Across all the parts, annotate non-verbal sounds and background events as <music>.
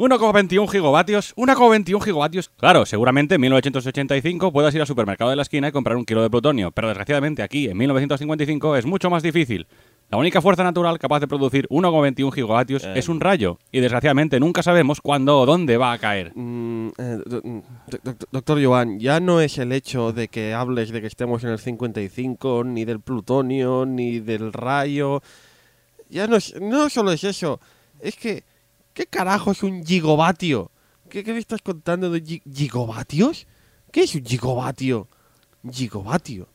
1,21 gigavatios, 1,21 gigavatios. Claro, seguramente en 1985 puedas ir al supermercado de la esquina y comprar un kilo de plutonio, pero desgraciadamente aquí, en 1955, es mucho más difícil. La única fuerza natural capaz de producir 1,21 gigavatios Eh. es un rayo, y desgraciadamente nunca sabemos cuándo o dónde va a caer. Mm, eh, do- mm, doc- doc- doctor Joan, ya no es el hecho de que hables de que estemos en el 55, ni del plutonio, ni del rayo. Ya no, es, no solo es eso. Es que, ¿qué carajo es un gigovatio? ¿Qué, qué me estás contando de gi- gigavatios? ¿Qué es un gigovatio? Gigovatio.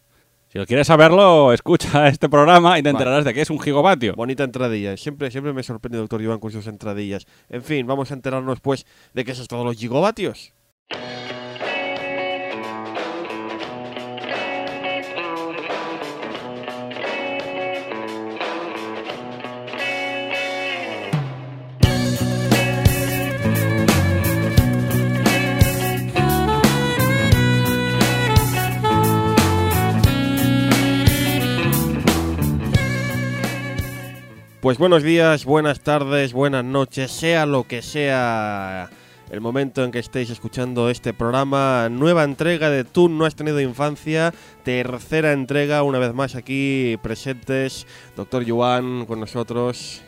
Si lo quieres saberlo, escucha <laughs> este programa y te enterarás de que es un gigavatio. Bonita entradilla. Siempre, siempre me sorprende, doctor Joan, con sus entradillas. En fin, vamos a enterarnos, pues, de qué es esto de los gigavatios. Pues buenos días, buenas tardes, buenas noches, sea lo que sea el momento en que estéis escuchando este programa. Nueva entrega de Tú no has tenido infancia, tercera entrega, una vez más aquí presentes. Doctor Joan con nosotros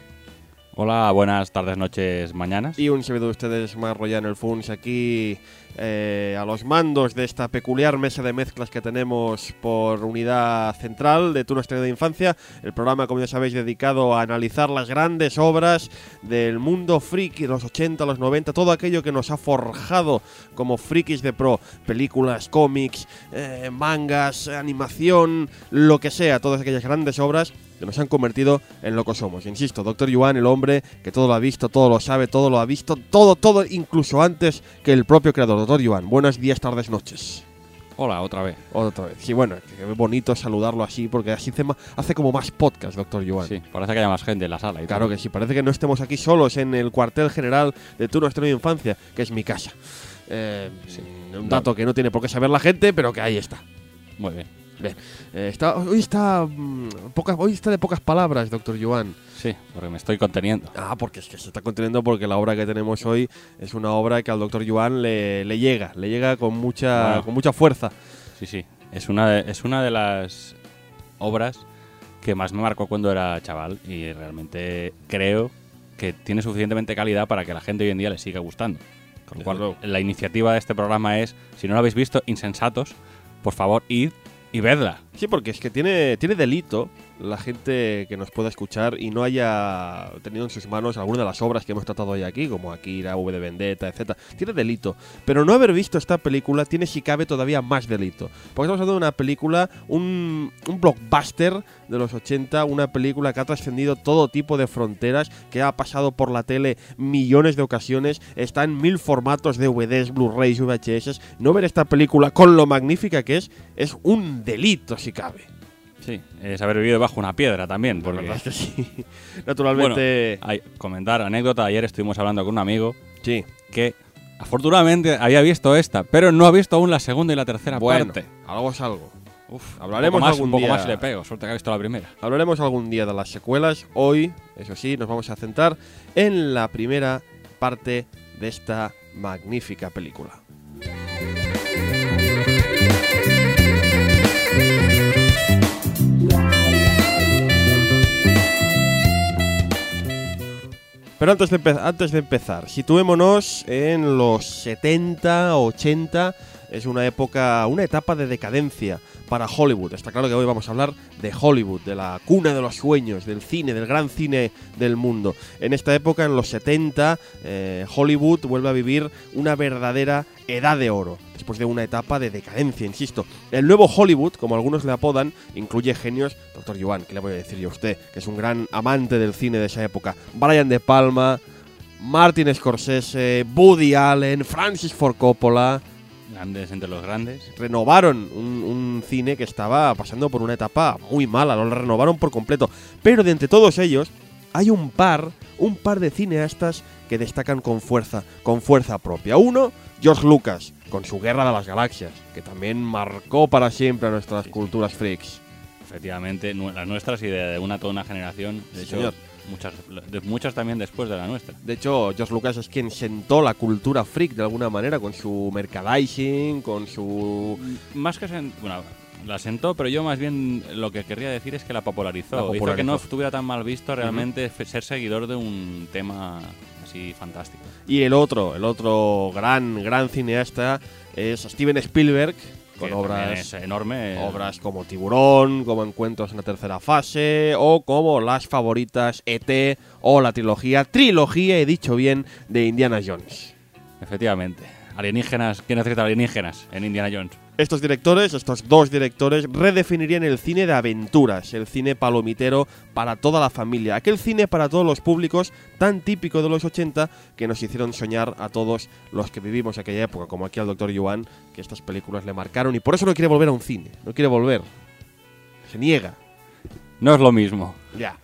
Hola, buenas tardes, noches, mañanas. y un servidor de ustedes, más el Funs, aquí eh, a los mandos de esta peculiar mesa de mezclas que tenemos por unidad central de Tú no has tenido infancia. El programa, como ya sabéis, dedicado a analizar las grandes obras del mundo friki de los 80, los 90, todo aquello que nos ha forjado como frikis de pro. Películas, cómics, eh, mangas, animación, lo que sea, todas aquellas grandes obras que nos han convertido en lo que somos. Insisto, Doctor Yuan, el hombre que todo lo ha visto, todo lo sabe, todo lo ha visto, todo, todo, incluso antes que el propio creador. Doctor Yuan, buenos días, tardes, noches. Hola, otra vez. Otra vez. Sí, bueno, que es bonito saludarlo así, porque así hace, hace como más podcast, Doctor Yuan. Sí, parece que haya más gente en la sala. Y Claro todo. que sí, parece que no estemos aquí solos en el cuartel general de Tu Nuestra Infancia, que es mi casa. Eh, Sí. Un dato que no tiene por qué saber la gente, pero que ahí está. Muy bien. Eh, está hoy está mm, pocas, hoy está de pocas palabras, Doctor Yuan. Sí, porque me estoy conteniendo. Ah, porque es que se está conteniendo porque la obra que tenemos hoy es una obra que al Doctor Yuan le, le llega, le llega con mucha, Bueno. con mucha fuerza. Sí, sí. Es una de, es una de las obras que más me marcó cuando era chaval y realmente creo que tiene suficientemente calidad para que la gente hoy en día le siga gustando. Con lo cual, la iniciativa de este programa es, si no lo habéis visto, insensatos, por favor, id y vedla. Sí, porque es que tiene, tiene delito la gente que nos pueda escuchar y no haya tenido en sus manos alguna de las obras que hemos tratado hoy aquí, como Akira, V de Vendetta, etc. Tiene delito. Pero no haber visto esta película tiene, si cabe, todavía más delito. Porque estamos hablando de una película, un, blockbuster de los 80, una película que ha trascendido todo tipo de fronteras, que ha pasado por la tele millones de ocasiones, está en mil formatos de DVDs, Blu-rays, VHS. No ver esta película con lo magnífica que es, es un delito, si cabe. Sí, es haber vivido bajo una piedra también. La Porque, verdad es que <laughs> sí. Naturalmente, hay- comentar anécdota, ayer estuvimos hablando con un amigo sí. que afortunadamente había visto esta, pero no ha visto aún la segunda y la tercera Bueno, parte. algo es algo. Uf, hablaremos un poco más, algún un poco día. más le pego, suerte que ha visto la primera. Hablaremos algún día de las secuelas. Hoy, eso sí, nos vamos a centrar en la primera parte de esta magnífica película. Pero antes de, antes de empezar, situémonos en los 70, 80. Es una época, una etapa de decadencia para Hollywood. Está claro que hoy vamos a hablar de Hollywood, de la cuna de los sueños, del cine, del gran cine del mundo. En esta época, en los 70, eh, Hollywood vuelve a vivir una verdadera edad de oro, después de una etapa de decadencia, insisto. El nuevo Hollywood, como algunos le apodan, incluye genios, Doctor Joan, ¿qué le voy a decir yo a usted? Que es un gran amante del cine de esa época. Brian De Palma, Martin Scorsese, Woody Allen, Francis Ford Coppola, Grandes entre los grandes. renovaron un, un cine que estaba pasando por una etapa muy mala, lo renovaron por completo. Pero de entre todos ellos hay un par, un par de cineastas que destacan con fuerza, con fuerza propia. Uno, George Lucas, con su Guerra de las Galaxias, que también marcó para siempre a nuestras Sí, sí. culturas freaks. Efectivamente, las nuestras y de una toda una generación. De Sí, hecho, señor. Muchas, de- muchas también después de la nuestra. De hecho, George Lucas es quien sentó la cultura freak de alguna manera con su merchandising, con su... Más que sen- bueno, la sentó, pero yo más bien lo que querría decir es que la popularizó. La Hizo que no estuviera tan mal visto realmente ser seguidor de un tema así fantástico. Y el otro, el otro gran, gran cineasta es Steven Spielberg, con obras... es enorme. Obras como Tiburón, como Encuentros en la tercera fase, o como las favoritas ET, o la trilogía, trilogía, he dicho bien, de Indiana Jones. Efectivamente. Alienígenas. ¿Quién necesita alienígenas en Indiana Jones? Estos directores, estos dos directores, redefinirían el cine de aventuras, el cine palomitero para toda la familia, aquel cine para todos los públicos tan típico de los 80 que nos hicieron soñar a todos los que vivimos aquella época, como aquí al Dr. Yuan, que estas películas le marcaron y por eso no quiere volver a un cine, no quiere volver. Se niega. No es lo mismo. Ya.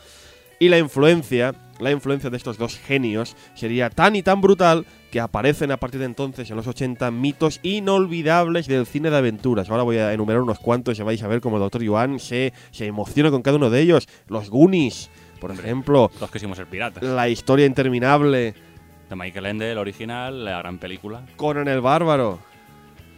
Y la influencia, la influencia de estos dos genios sería tan y tan brutal que aparecen a partir de entonces, en los 80, mitos inolvidables del cine de aventuras. Ahora voy a enumerar unos cuantos y vais a ver cómo el Dr. Yuan se, se emociona con cada uno de ellos. Los Goonies, por Hombre. ejemplo. Los que hicimos el pirata. La historia interminable. De Michael Ende, el original, la gran película. Conan el Bárbaro.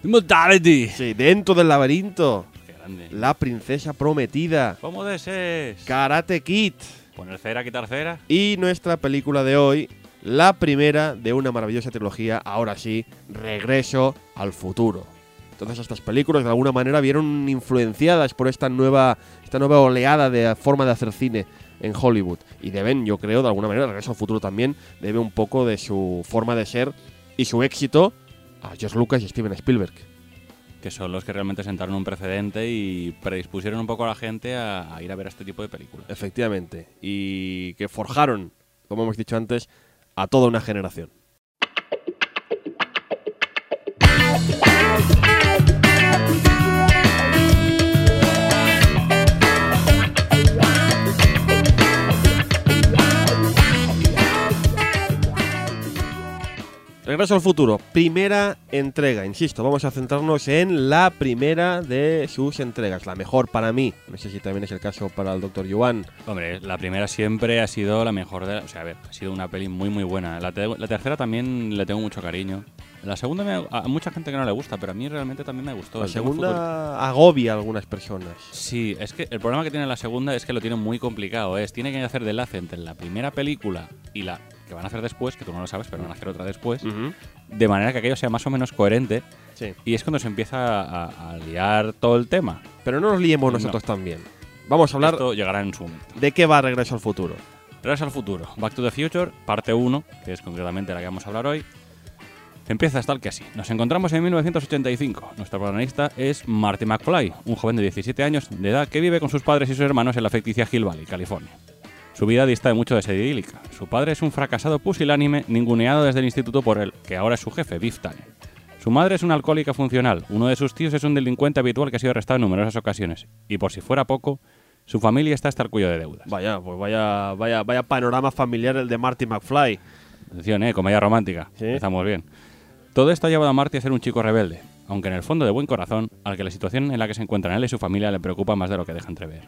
Immortality. Sí, dentro del laberinto. Qué grande. La princesa prometida. ¿Cómo desees? Karate Kid. Poner cera, quitar cera. Y nuestra película de hoy, la primera de una maravillosa trilogía, ahora sí, Regreso al futuro. Todas estas películas de alguna manera vieron influenciadas por esta nueva, esta nueva oleada de forma de hacer cine en Hollywood. Y deben, yo creo, de alguna manera, Regreso al futuro también debe un poco de su forma de ser y su éxito a George Lucas y Steven Spielberg. Que son los que realmente sentaron un precedente y predispusieron un poco a la gente a, ir a ver este tipo de películas. Efectivamente. Y que forjaron, como hemos dicho antes, a toda una generación. Regreso al futuro, primera entrega, insisto, vamos a centrarnos en la primera de sus entregas, la mejor para mí, no sé si también es el caso para el Dr. Yuan. Hombre, la primera siempre ha sido la mejor de... O sea, a ver, ha sido una peli muy, muy buena. La, te- la tercera también le tengo mucho cariño. La segunda me- a mucha gente que no le gusta, pero a mí realmente también me gustó. La El segunda agobia a algunas personas. Sí, es que el problema que tiene la segunda es que lo tiene muy complicado. Es, tiene que hacer de enlace entre la primera película y la que van a hacer después, que tú no lo sabes, pero van a hacer otra después, de manera que aquello sea más o menos coherente. Sí. Y es cuando se empieza a, a liar todo el tema. Pero no nos liemos No. nosotros también. Vamos a hablar Esto llegará en su momento. de qué va Regreso al futuro. Regreso al futuro. Back to the Future, parte 1, que es concretamente la que vamos a hablar hoy. Empieza tal que así. Nos encontramos en 1985. Nuestro protagonista es Marty McFly, un joven de 17 años de edad que vive con sus padres y sus hermanos en la ficticia Hill Valley, California. Su vida dista de mucho de ser idílica. Su padre es un fracasado pusilánime ninguneado desde el instituto por él, que ahora es su jefe, Biff Tannen. Su madre es una alcohólica funcional, uno de sus tíos es un delincuente habitual que ha sido arrestado en numerosas ocasiones, y por si fuera poco, su familia está hasta el cuello de deudas. Vaya, pues vaya, vaya, vaya panorama familiar el de Marty McFly. Atención, eh, comedia romántica. Sí. Empezamos bien. Todo esto ha llevado a Marty a ser un chico rebelde, aunque en el fondo de buen corazón, al que la situación en la que se encuentran él y su familia le preocupa más de lo que deja entrever.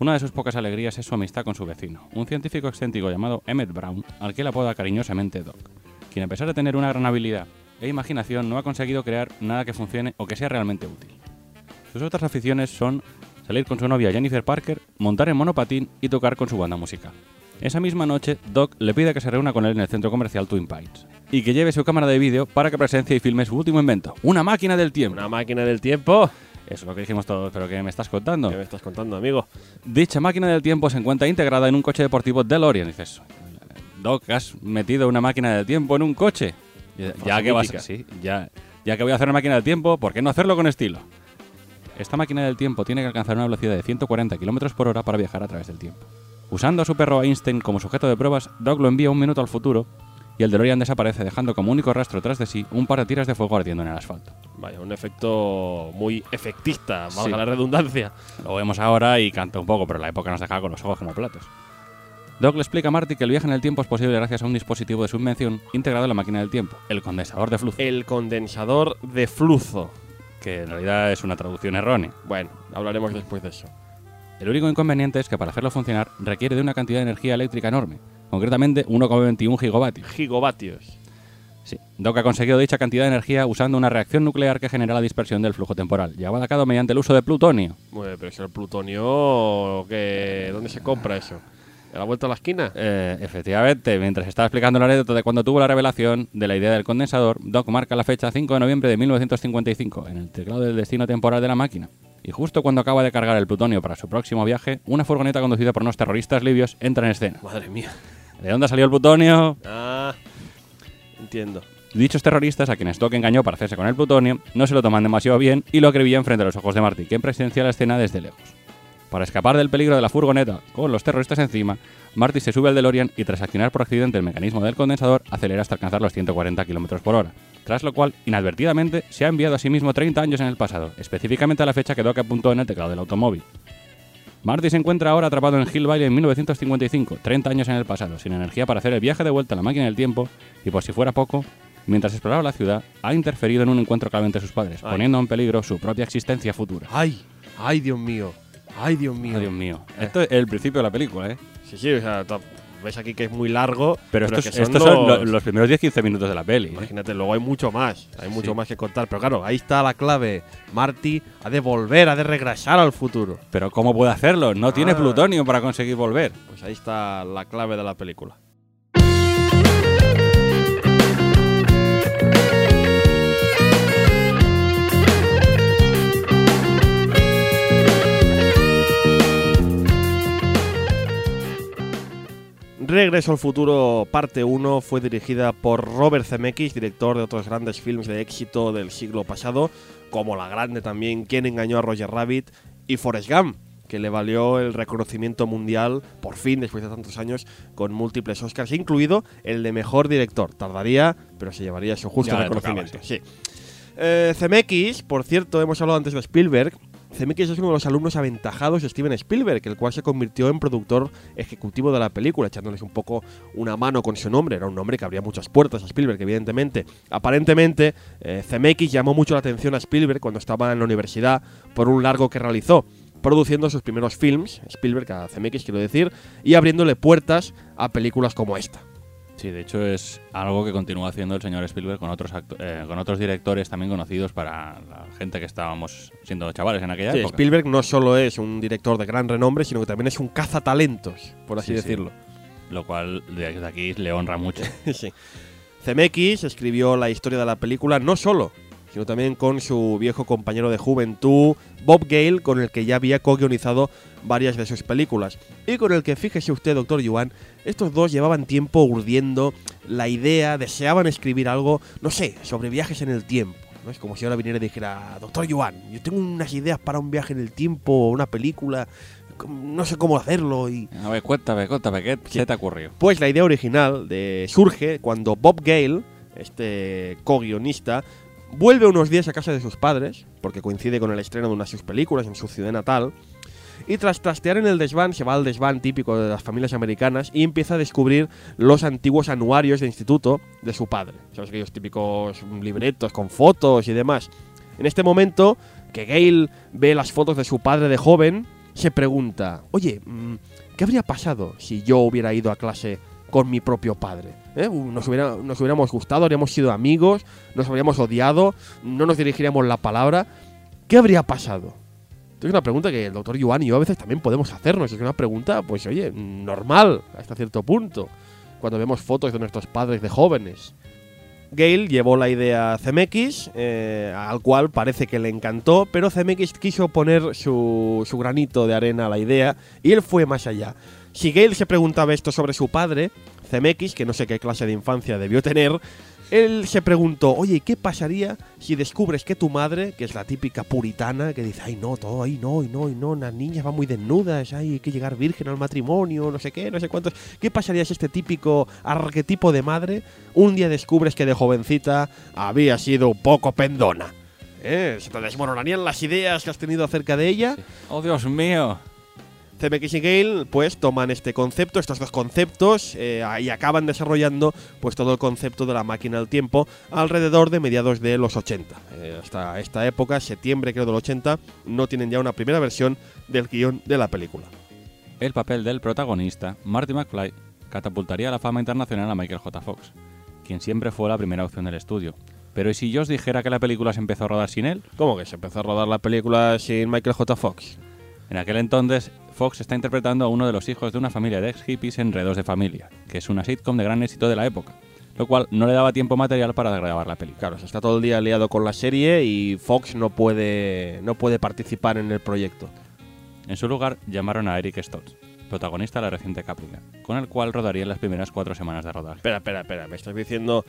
Una de sus pocas alegrías es su amistad con su vecino, un científico excéntrico llamado Emmett Brown, al que él apoda cariñosamente Doc, quien a pesar de tener una gran habilidad e imaginación no ha conseguido crear nada que funcione o que sea realmente útil. Sus otras aficiones son salir con su novia Jennifer Parker, montar en monopatín y tocar con su banda musical. Esa misma noche, Doc le pide que se reúna con él en el centro comercial Twin Pines y que lleve su cámara de vídeo para que presencie y filme su último invento, una máquina del tiempo. Una máquina del tiempo. Eso es lo que dijimos todos, pero ¿qué me estás contando? ¿Qué me estás contando, amigo? Dicha máquina del tiempo se encuentra integrada en un coche deportivo DeLorean. Dices, Doc, ¿has metido una máquina del tiempo en un coche? Ya, ya que vas ya, ya que voy a hacer una máquina del tiempo, ¿por qué no hacerlo con estilo? Esta máquina del tiempo tiene que alcanzar una velocidad de 140 km por hora para viajar a través del tiempo. Usando a su perro Einstein como sujeto de pruebas, Doc lo envía un minuto al futuro y el DeLorean desaparece dejando como único rastro tras de sí un par de tiras de fuego ardiendo en el asfalto. Vaya, un efecto muy efectista, valga Sí. la redundancia. Lo vemos ahora y canta un poco, pero la época nos dejaba con los ojos como platos. Doc le explica a Marty que el viaje en el tiempo es posible gracias a un dispositivo de su invención integrado en la máquina del tiempo, el condensador de flujo, El condensador de flujo. que en realidad es una traducción errónea. Bueno, hablaremos después de eso. El único inconveniente es que para hacerlo funcionar requiere de una cantidad de energía eléctrica enorme, concretamente 1,21 gigavatios. Gigavatios. Sí, Dock ha conseguido dicha cantidad de energía usando una reacción nuclear que genera la dispersión del flujo temporal, llevada a cabo mediante el uso de plutonio. Bueno, pero si el plutonio, ¿qué? ¿dónde se compra eso? ¿A la vuelta a la esquina? Eh, efectivamente, mientras estaba explicando la anécdota de cuando tuvo la revelación de la idea del condensador, Doc marca la fecha 5 de noviembre de 1955 en el teclado del destino temporal de la máquina. Y justo cuando acaba de cargar el plutonio para su próximo viaje, una furgoneta conducida por unos terroristas libios entra en escena. Madre mía. ¿De dónde salió el plutonio? Ah, entiendo. Dichos terroristas, a quienes Doc engañó para hacerse con el plutonio, no se lo toman demasiado bien y lo acribillan frente a los ojos de Marty, quien presencia la escena desde lejos. Para escapar del peligro de la furgoneta con los terroristas encima, Marty se sube al DeLorean y tras accionar por accidente el mecanismo del condensador, acelera hasta alcanzar los 140 km por hora, tras lo cual, inadvertidamente, se ha enviado a sí mismo 30 años en el pasado, específicamente a la fecha que Doc apuntó en el teclado del automóvil. Marty se encuentra ahora atrapado en Hill Valley en 1955, 30 años en el pasado, sin energía para hacer el viaje de vuelta a la máquina del tiempo, y por si fuera poco, mientras exploraba la ciudad, ha interferido en un encuentro clave entre sus padres, Ay. poniendo en peligro su propia existencia futura. ¡Ay! ¡Ay, Dios mío! ¡Ay, Dios mío! Oh, Dios mío. Esto es el principio de la película, ¿eh? Sí, sí, o sea, ves aquí que es muy largo. Pero, es estos, son lo- los, primeros 10-15 minutos de la peli. ¿eh? Imagínate, luego hay mucho más, hay mucho Sí. más que contar. Pero claro, ahí está la clave. Marty ha de volver, ha de regresar al futuro. Pero ¿cómo puede hacerlo? No tiene Ah. plutonio para conseguir volver. Pues ahí está la clave de la película. Regreso al futuro, parte 1, fue dirigida por Robert Zemeckis, director de otros grandes films de éxito del siglo pasado, como la grande también Quién engañó a Roger Rabbit y Forrest Gump, que le valió el reconocimiento mundial, por fin, después de tantos años, con múltiples Oscars, incluido el de mejor director. Tardaría, pero se llevaría su justo Ya reconocimiento. tocaba, sí. Eh, Zemeckis, por cierto, hemos hablado antes de Spielberg. Zemeckis es uno de los alumnos aventajados de Steven Spielberg, el cual se convirtió en productor ejecutivo de la película, echándoles un poco una mano con su nombre. Era un nombre que abría muchas puertas a Spielberg, evidentemente. Aparentemente, eh, Zemeckis llamó mucho la atención a Spielberg cuando estaba en la universidad por un largo que realizó, produciendo sus primeros films, Spielberg a Zemeckis quiero decir, y abriéndole puertas a películas como esta. Sí, de hecho es algo que continúa haciendo el señor Spielberg con otros eh, con otros directores también conocidos para la gente que estábamos siendo chavales en aquella Sí, época. Spielberg no solo es un director de gran renombre, sino que también es un cazatalentos, por así Sí, sí. decirlo. Lo cual desde aquí le honra mucho. <laughs> sí. Zemeckis escribió la historia de la película no solo, sino también con su viejo compañero de juventud, Bob Gale, con el que ya había co-guionizado varias de sus películas. Y con el que, fíjese usted, doctor Yuan, estos dos llevaban tiempo urdiendo la idea, deseaban escribir algo, no sé, sobre viajes en el tiempo. ¿no? Es como si ahora viniera y dijera, doctor Yuan, yo tengo unas ideas para un viaje en el tiempo, una película, no sé cómo hacerlo y... A ver, cuéntame, cuéntame, ¿qué se te ocurrió? Pues la idea original de surge cuando Bob Gale, este co-guionista, vuelve unos días a casa de sus padres, porque coincide con el estreno de una de sus películas en su ciudad natal, y tras trastear en el desván, se va al desván típico de las familias americanas y empieza a descubrir los antiguos anuarios de instituto de su padre. ¿Sabes? Aquellos típicos libretos con fotos y demás. En este momento, que Gale ve las fotos de su padre de joven, se pregunta, oye, mm, ¿qué habría pasado si yo hubiera ido a clase con mi propio padre? ¿Eh? Nos, hubiera- nos hubiéramos gustado, habríamos sido amigos, nos habríamos odiado, no nos dirigiríamos la palabra. ¿Qué habría pasado? Es una pregunta que el doctor Yuan y yo a veces también podemos hacernos. Es una pregunta, pues oye, normal hasta cierto punto. Cuando vemos fotos de nuestros padres de jóvenes. Gale llevó la idea a Zemeckis, eh, al cual parece que le encantó, pero Zemeckis quiso poner su, su granito de arena a la idea y él fue más allá. Si Gale se preguntaba esto sobre su padre, Zemeckis, que no sé qué clase de infancia debió tener, él se preguntó, oye, ¿qué pasaría si descubres que tu madre, que es la típica puritana, que dice, ay no, todo, ay no, y no, y no, las niñas van muy desnudas, ay, hay que llegar virgen al matrimonio, no sé qué, no sé cuántos. ¿Qué pasaría si este típico arquetipo de madre un día descubres que de jovencita había sido un poco pendona? ¿Eh? ¿Se te las ideas que has tenido acerca de ella? ¡Oh, Dios mío! CMX y Gale pues toman este concepto, estos dos conceptos, eh, y acaban desarrollando pues todo el concepto de la máquina del tiempo alrededor de mediados de los 80. Eh, hasta esta época, septiembre creo del 80, no tienen ya una primera versión del guion de la película. El papel del protagonista, Marty McFly, catapultaría a la fama internacional a Michael J. Fox, quien siempre fue la primera opción del estudio. Pero ¿y si yo os dijera que la película se empezó a rodar sin él? ¿Cómo que se empezó a rodar la película sin Michael J. Fox? En aquel entonces, Fox está interpretando a uno de los hijos de una familia de ex hippies en Redos de Familia, que es una sitcom de gran éxito de la época, lo cual no le daba tiempo material para grabar la película. Claro, se está todo el día liado con la serie y Fox no puede, no puede participar en el proyecto. En su lugar, llamaron a Eric Stoltz, protagonista de la reciente Caprica, con el cual rodaría las primeras cuatro semanas de rodaje. Espera, espera, espera, me estás diciendo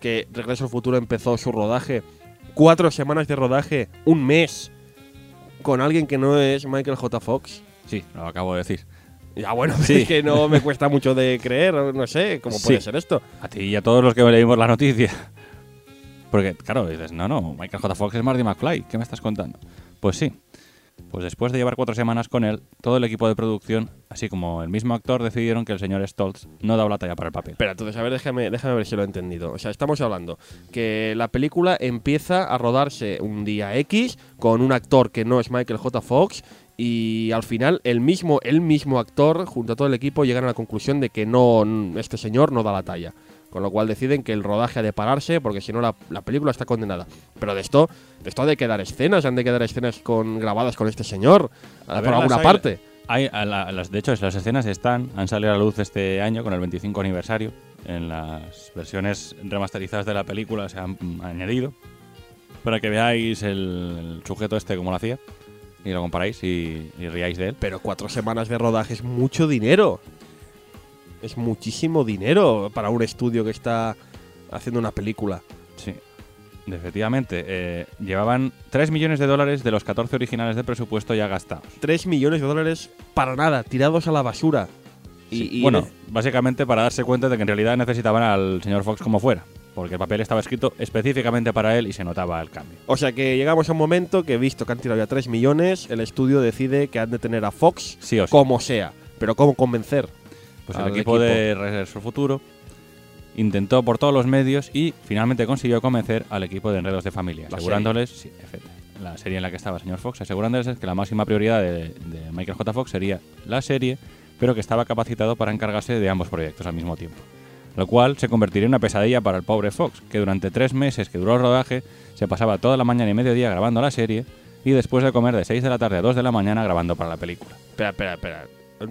que Regreso al Futuro empezó su rodaje, cuatro semanas de rodaje, un mes, con alguien que no es Michael J. Fox. Sí, lo acabo de decir. Ya bueno, <laughs> sí. es que no me cuesta mucho de creer, no sé, ¿cómo puede Sí. ser esto? A ti y a todos los que leímos la noticia. Porque, claro, dices, no, no, Michael J. Fox es Marty McFly, ¿qué me estás contando? Pues sí. Pues después de llevar cuatro semanas con él, todo el equipo de producción, así como el mismo actor, decidieron que el señor Stoltz no daba la talla para el papel. Espera, entonces, a ver, déjame, déjame ver si lo he entendido. O sea, estamos hablando que la película empieza a rodarse un día X con un actor que no es Michael J. Fox y al final el mismo, el mismo actor junto a todo el equipo llegan a la conclusión de que no, este señor no da la talla. Con lo cual deciden que el rodaje ha de pararse porque si no la, la película está condenada. Pero de esto, de esto ha de quedar escenas, han de quedar escenas con, grabadas con este señor A por alguna hay- parte. Hay, a la- las, de hecho, las escenas están, han salido a la luz este año con el 25 aniversario. En las versiones remasterizadas de la película se han añadido. Para que veáis el, el sujeto este como lo hacía. Y lo comparáis y, y riáis de él. Pero cuatro semanas de rodaje es mucho dinero. Es muchísimo dinero para un estudio que está haciendo una película. Sí. Efectivamente, eh, llevaban 3 millones de dólares de los 14 originales de presupuesto ya gastados. 3 millones de dólares para nada, tirados a la basura. Y, Sí, y bueno, básicamente para darse cuenta de que en realidad necesitaban al señor Fox como fuera. Porque el papel estaba escrito específicamente para él y se notaba el cambio. O sea que llegamos a un momento que, visto que han tirado ya 3 millones, el estudio decide que han de tener a Fox Sí o sí. como sea. Pero ¿cómo convencer? Pues el al equipo, de Regreso Futuro intentó por todos los medios y finalmente consiguió convencer al equipo de Enredos de Familia, La asegurándoles, sí, la serie en la que estaba el señor Fox, asegurándoles que la máxima prioridad de, de Michael J. Fox sería la serie, pero que estaba capacitado para encargarse de ambos proyectos al mismo tiempo. Lo cual se convertiría en una pesadilla para el pobre Fox, que durante tres meses que duró el rodaje se pasaba toda la mañana y mediodía grabando la serie y después de comer de 6 de la tarde a 2 de la mañana grabando para la película. Espera, espera, espera.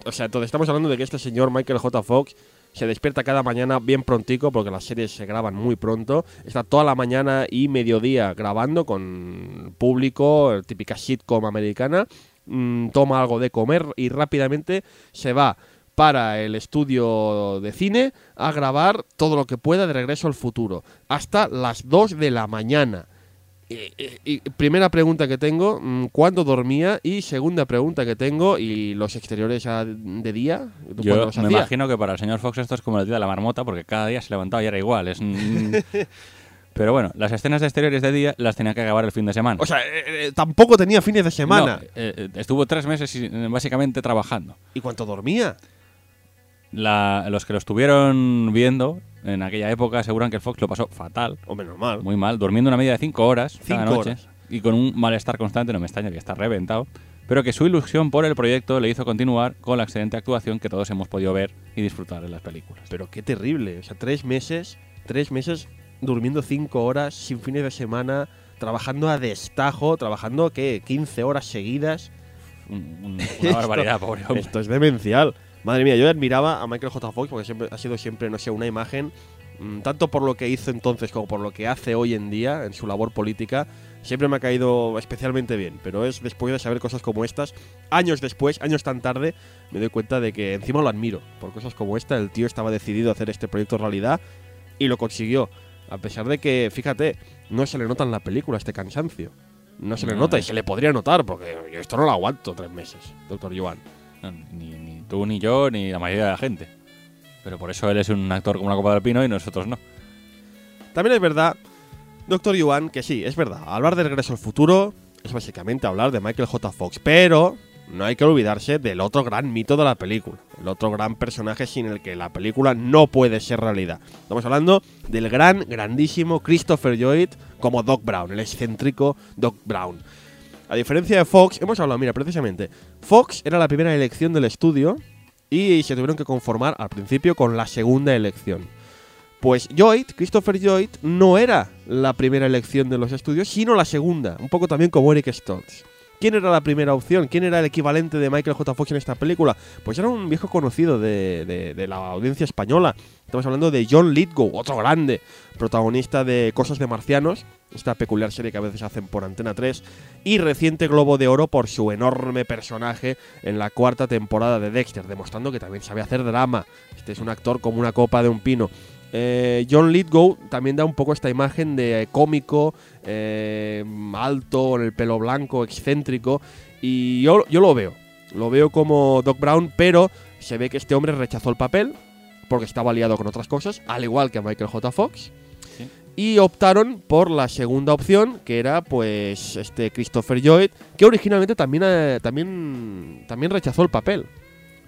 O sea, entonces estamos hablando de que este señor Michael J. Fox se despierta cada mañana bien prontico, porque las series se graban muy pronto. Está toda la mañana y mediodía grabando con público, típica sitcom americana. mm, toma algo de comer y rápidamente se va para el estudio de cine a grabar todo lo que pueda de regreso al futuro. Hasta las 2 de la mañana. Y, y- y primera pregunta que tengo, mm, ¿cuándo dormía? Y segunda pregunta que tengo, ¿y los exteriores de día? Yo ¿Cuándo los me imagino que para el señor Fox esto es como el día de la marmota, porque cada día se levantaba y era igual. Es, <laughs> Pero bueno, las escenas de exteriores de día las tenía que grabar el fin de semana. O sea, eh, eh, tampoco tenía fines de semana. No, eh, estuvo tres meses básicamente trabajando. ¿Y cuánto dormía? La- los que lo estuvieron viendo en aquella época aseguran que el Fox lo pasó fatal, Hombre, normal. muy mal, durmiendo una media de cinco horas cada Cinco noche horas. y con un malestar constante, no me extraña que está reventado, pero que su ilusión por el proyecto le hizo continuar con la excelente actuación que todos hemos podido ver y disfrutar en las películas. Pero qué terrible. O sea, tres meses, tres meses durmiendo cinco horas, sin fines de semana, trabajando a destajo, trabajando, ¿qué? 15 horas seguidas. Un- un- <laughs> Esto- una barbaridad, pobre hombre. Esto es demencial. Madre mía, yo admiraba a Michael J. Fox porque siempre, ha sido siempre, no sé, una imagen, mm, tanto por lo que hizo entonces como por lo que hace hoy en día en su labor política, siempre me ha caído especialmente bien. Pero es después de saber cosas como estas, años después, años tan tarde, me doy cuenta de que encima lo admiro. Por cosas como esta, el tío estaba decidido a hacer este proyecto realidad y lo consiguió. A pesar de que, fíjate, no se le nota en la película este cansancio. No se le No, nota y se le podría notar porque yo esto no lo aguanto tres meses, doctor Joan. Ni, ni tú, ni yo, ni la mayoría de la gente. Pero por eso él es un actor como una copa del pino y nosotros no. También es verdad, doctor Yuan, que sí, es verdad. Hablar de Regreso al Futuro es básicamente hablar de Michael J. Fox. Pero, no hay que olvidarse del otro gran mito de la película, el otro gran personaje sin el que la película no puede ser realidad. Estamos hablando del gran, grandísimo Christopher Lloyd como Doc Brown, el excéntrico Doc Brown. A diferencia de Fox, hemos hablado, mira, precisamente, Fox era la primera elección del estudio y se tuvieron que conformar al principio con la segunda elección. Pues Lloyd, Christopher Lloyd, no era la primera elección de los estudios, sino la segunda, un poco también como Eric Stoltz. ¿Quién era la primera opción? ¿Quién era el equivalente de Michael J. Fox en esta película? Pues era un viejo conocido de, de la audiencia española. Estamos hablando de John Lithgow, otro grande, protagonista de Cosas de Marcianos, esta peculiar serie que a veces hacen por Antena 3, y reciente Globo de Oro por su enorme personaje en la cuarta temporada de Dexter, demostrando que también sabe hacer drama. Este es un actor como una copa de un pino. Eh, John Lithgow también da un poco esta imagen de cómico, eh, alto, con el pelo blanco, excéntrico. Y yo, yo lo veo. Lo veo como Doc Brown, pero se ve que este hombre rechazó el papel porque estaba liado con otras cosas, al igual que Michael J. Fox. Y optaron por la segunda opción, que era pues este Christopher Lloyd, que originalmente también, eh, también, también rechazó el papel.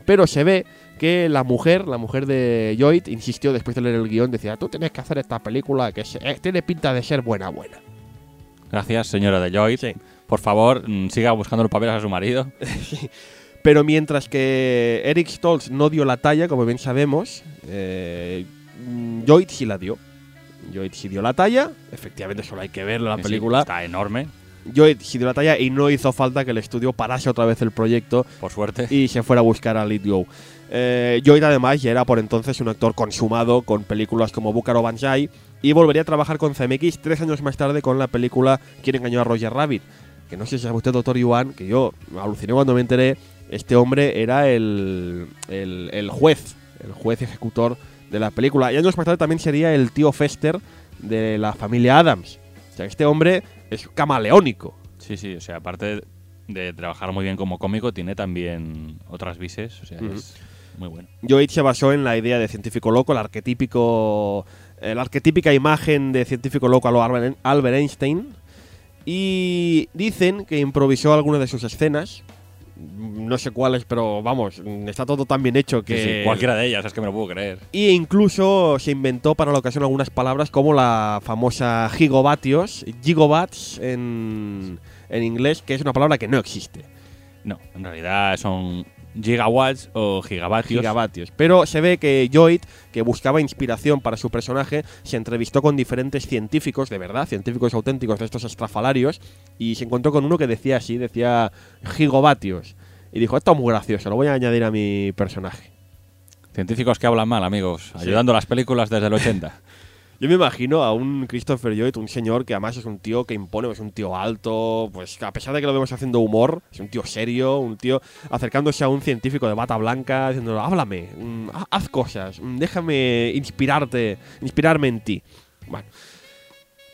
Pero se ve que la mujer, la mujer de Lloyd, insistió después de leer el guion, decía, tú tienes que hacer esta película que eh, tiene pinta de ser buena, buena. Gracias, señora de Lloyd. Por favor, mm, siga buscando los papeles a su marido. <laughs> Pero mientras que Eric Stoltz no dio la talla, como bien sabemos, eh, Lloyd sí la dio. Lloyd sí dio la talla, efectivamente solo hay que ver la película. está enorme. Lloyd sí dio la talla y no hizo falta que el estudio parase otra vez el proyecto. Por suerte. Y se fuera a buscar a Lithgow. Eh, Lloyd además ya era por entonces un actor consumado con películas como Búcaro Banzai y volvería a trabajar con CMX tres años más tarde con la película Quién engañó a Roger Rabbit. Que no sé si sabe usted, doctor Yuan, que yo aluciné cuando me enteré, este hombre era el, el, juez, el juez ejecutor de la película. Y años más tarde también sería el tío Fester de la familia Adams. O sea, este hombre es camaleónico. Sí, sí, o sea, aparte de trabajar muy bien como cómico, tiene también otras vises, o sea, es muy bueno. Lloyd se basó en la idea de científico loco, el arquetípico, la arquetípica imagen de científico loco a lo Albert Einstein, y dicen que improvisó algunas de sus escenas, no sé cuáles, pero vamos, está todo tan bien hecho que... cualquiera de ellas, es que me lo puedo creer. Y incluso se inventó para la ocasión algunas palabras como la famosa gigobatios, gigobats en, en inglés, que es una palabra que no existe. No, en realidad son gigawatts o gigavatios. Gigavatios. Pero se ve que Lloyd, que buscaba inspiración para su personaje, se entrevistó con diferentes científicos, de verdad, científicos auténticos de estos estrafalarios, y se encontró con uno que decía así, decía gigavatios. Y dijo, esto es muy gracioso, lo voy a añadir a mi personaje. Científicos que hablan mal, amigos, ayudando a las películas desde el 80. <laughs> Yo me imagino a un Christopher Lloyd, un señor que además es un tío que impone, es un tío alto, pues a pesar de que lo vemos haciendo humor, es un tío serio, un tío acercándose a un científico de bata blanca, diciendo, háblame, mm, haz cosas, mm, déjame inspirarte, inspirarme en ti. Bueno.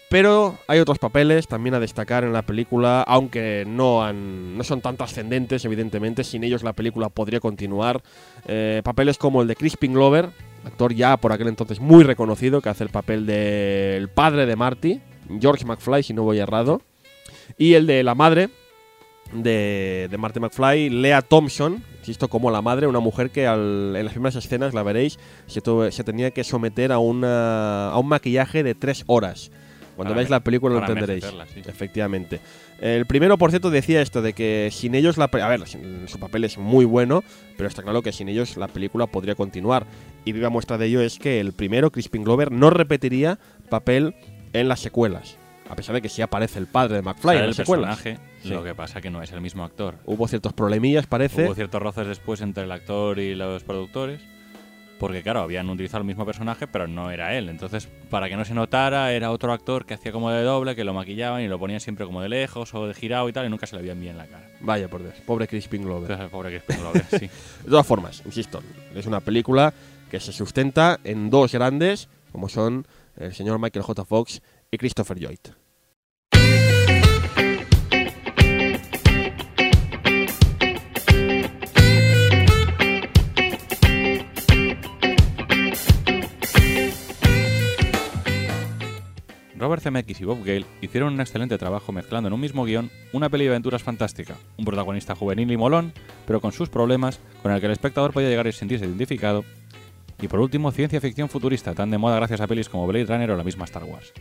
Pero hay otros papeles también a destacar en la película, aunque no, han, no son tan trascendentes, evidentemente. Sin ellos la película podría continuar. Eh, papeles como el de Crispin Glover, actor ya por aquel entonces muy reconocido, que hace el papel del padre de Marty, George McFly, si no voy errado, y el de la madre de, de Marty McFly, Lea Thompson, insisto, como la madre, una mujer que en las primeras escenas, la veréis, se, se tenía que someter a, una, a un maquillaje de tres horas. Cuando veáis la película lo entenderéis. Efectivamente. El primero, por cierto, decía esto de que sin ellos la a ver, su papel es muy bueno, pero está claro que sin ellos la película podría continuar. Y viva muestra de ello es que el primero, Crispin Glover, no repetiría papel en las secuelas. A pesar de que sí aparece el padre de McFly en las secuelas. Lo que pasa que no es el mismo actor. Hubo ciertos problemillas, parece. Hubo ciertos roces después entre el actor y los productores porque claro, habían utilizado el mismo personaje, pero no era él. Entonces, para que no se notara, era otro actor que hacía como de doble, que lo maquillaban y lo ponían siempre como de lejos o de girado y tal, y nunca se le veían bien la cara. Vaya por Dios, pobre Crispin Glover. pobre Crispin Glover, sí. <laughs> de todas formas, insisto, es una película que se sustenta en dos grandes, como son el señor Michael J. Fox y Christopher Lloyd. Robert Zemeckis y Bob Gale hicieron un excelente trabajo mezclando en un mismo guion una peli de aventuras fantástica, un protagonista juvenil y molón, pero con sus problemas, con el que el espectador podía llegar a sentirse identificado, y por último, ciencia ficción futurista, tan de moda gracias a pelis como Blade Runner o la misma Star Wars.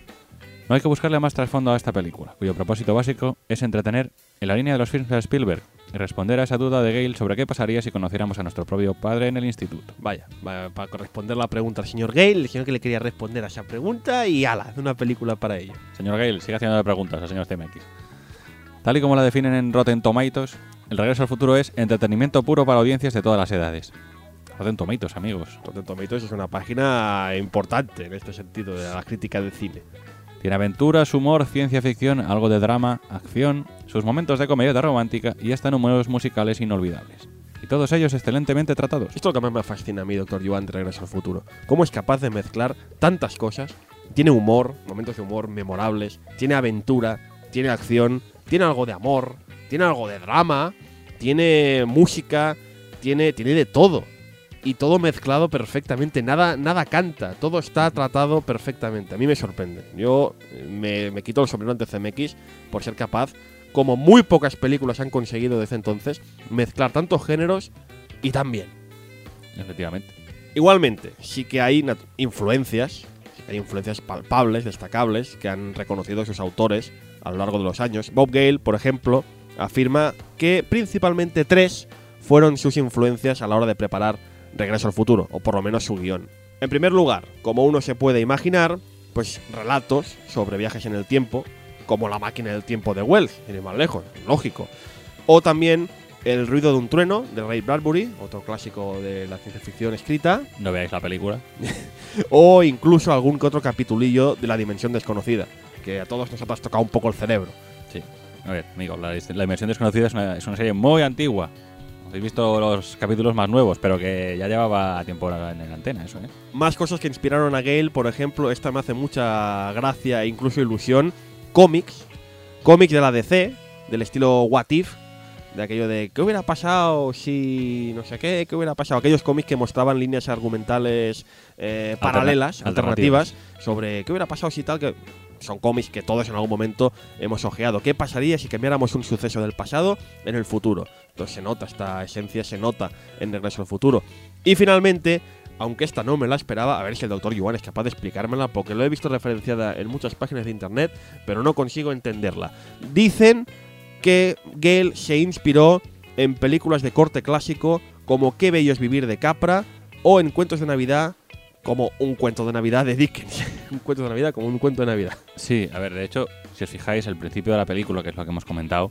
No hay que buscarle más trasfondo a esta película, cuyo propósito básico es entretener en la línea de los films de Spielberg y responder a esa duda de Gale sobre qué pasaría si conociéramos a nuestro propio padre en el instituto. Vaya, va- para corresponder la pregunta al señor Gale, el señor que le quería responder a esa pregunta y ala, una película para ello. Señor Gale, sigue haciendo preguntas al señor CMX. Tal y como la definen en Rotten Tomatoes, El Regreso al Futuro es entretenimiento puro para audiencias de todas las edades. Rotten Tomatoes, amigos. Rotten Tomatoes es una página importante en este sentido de la crítica del cine. Tiene aventuras, humor, ciencia ficción, algo de drama, acción, sus momentos de comedia romántica y hasta números musicales inolvidables. Y todos ellos excelentemente tratados. Esto es lo que más me fascina a mí, Doctor Yuan, de Regreso al Futuro. Cómo es capaz de mezclar tantas cosas. Tiene humor, momentos de humor memorables, tiene aventura, tiene acción, tiene algo de amor, tiene algo de drama, tiene música, tiene, tiene de todo. Y todo mezclado perfectamente, nada, nada canta, todo está tratado perfectamente. A mí me sorprende. Yo eh, me, me quito el sombrero ante CMX por ser capaz, como muy pocas películas han conseguido desde entonces, mezclar tantos géneros y tan bien. Efectivamente. Igualmente, sí que hay influencias, sí que hay influencias palpables, destacables, que han reconocido sus autores a lo largo de los años. Bob Gale, por ejemplo, afirma que principalmente tres fueron sus influencias a la hora de preparar Regreso al Futuro, o por lo menos su guion. En primer lugar, como uno se puede imaginar, pues relatos sobre viajes en el tiempo, como La máquina del tiempo de Wells, sin ir más lejos, lógico. O también El ruido de un trueno, de Ray Bradbury, otro clásico de la ciencia ficción escrita, No veáis la película. <laughs> o incluso algún que otro capitulillo de la dimensión desconocida, que a todos nos ha tocado un poco el cerebro. Sí. A ver, amigo, la, la Dimensión Desconocida es una, es una serie muy antigua. Habéis visto los capítulos más nuevos, pero que ya llevaba tiempo en la antena, eso, ¿eh? Más cosas que inspiraron a Gale, por ejemplo, esta me hace mucha gracia e incluso ilusión, cómics, cómics de la DC, del estilo What If, de aquello de ¿qué hubiera pasado si no sé qué? ¿Qué hubiera pasado? Aquellos cómics que mostraban líneas argumentales eh, paralelas, alternativas. alternativas, sobre ¿qué hubiera pasado si tal? que Son cómics que todos en algún momento hemos ojeado. ¿Qué pasaría si cambiáramos un suceso del pasado en el futuro? Entonces se nota, esta esencia se nota en Regreso al Futuro. Y finalmente, aunque esta no me la esperaba, a ver si el doctor Yuan es capaz de explicármela, porque lo he visto referenciada en muchas páginas de internet, pero no consigo entenderla. Dicen que Gale se inspiró en películas de corte clásico como Qué bello es vivir de Capra o en cuentos de Navidad como un cuento de Navidad de Dickens. <laughs> un cuento de Navidad como un cuento de Navidad. Sí, a ver, de hecho, si os fijáis, el principio de la película, que es lo que hemos comentado,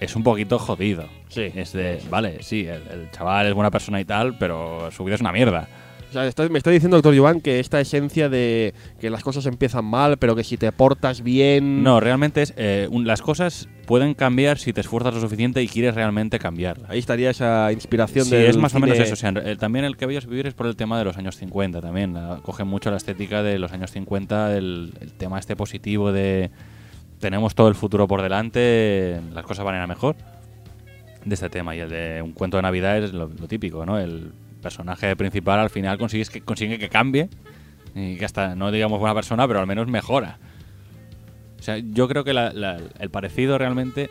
es un poquito jodido. Sí. Es de, vale, sí, el, el chaval es buena persona y tal, pero su vida es una mierda. Sea, está- me está diciendo, doctor Yuan, que esta esencia de que las cosas empiezan mal, pero que si te portas bien... No, realmente es. eh, un- las cosas pueden cambiar si te esfuerzas lo suficiente y quieres realmente cambiarlas. Ahí estaría esa inspiración Sí, del es más o menos cine- eso. o sea, re- eh, también el que veías vivir es por el tema de los años 50 también. la- coge mucho la estética de los años 50, el, el tema este positivo de tenemos todo el futuro por delante, las cosas van a ir a mejor. De este tema. Y el de un cuento de Navidad es lo, lo típico, ¿no? El personaje principal al final consigues que, consigue que cambie y que hasta, no digamos buena persona, pero al menos mejora. O sea, yo creo que el parecido realmente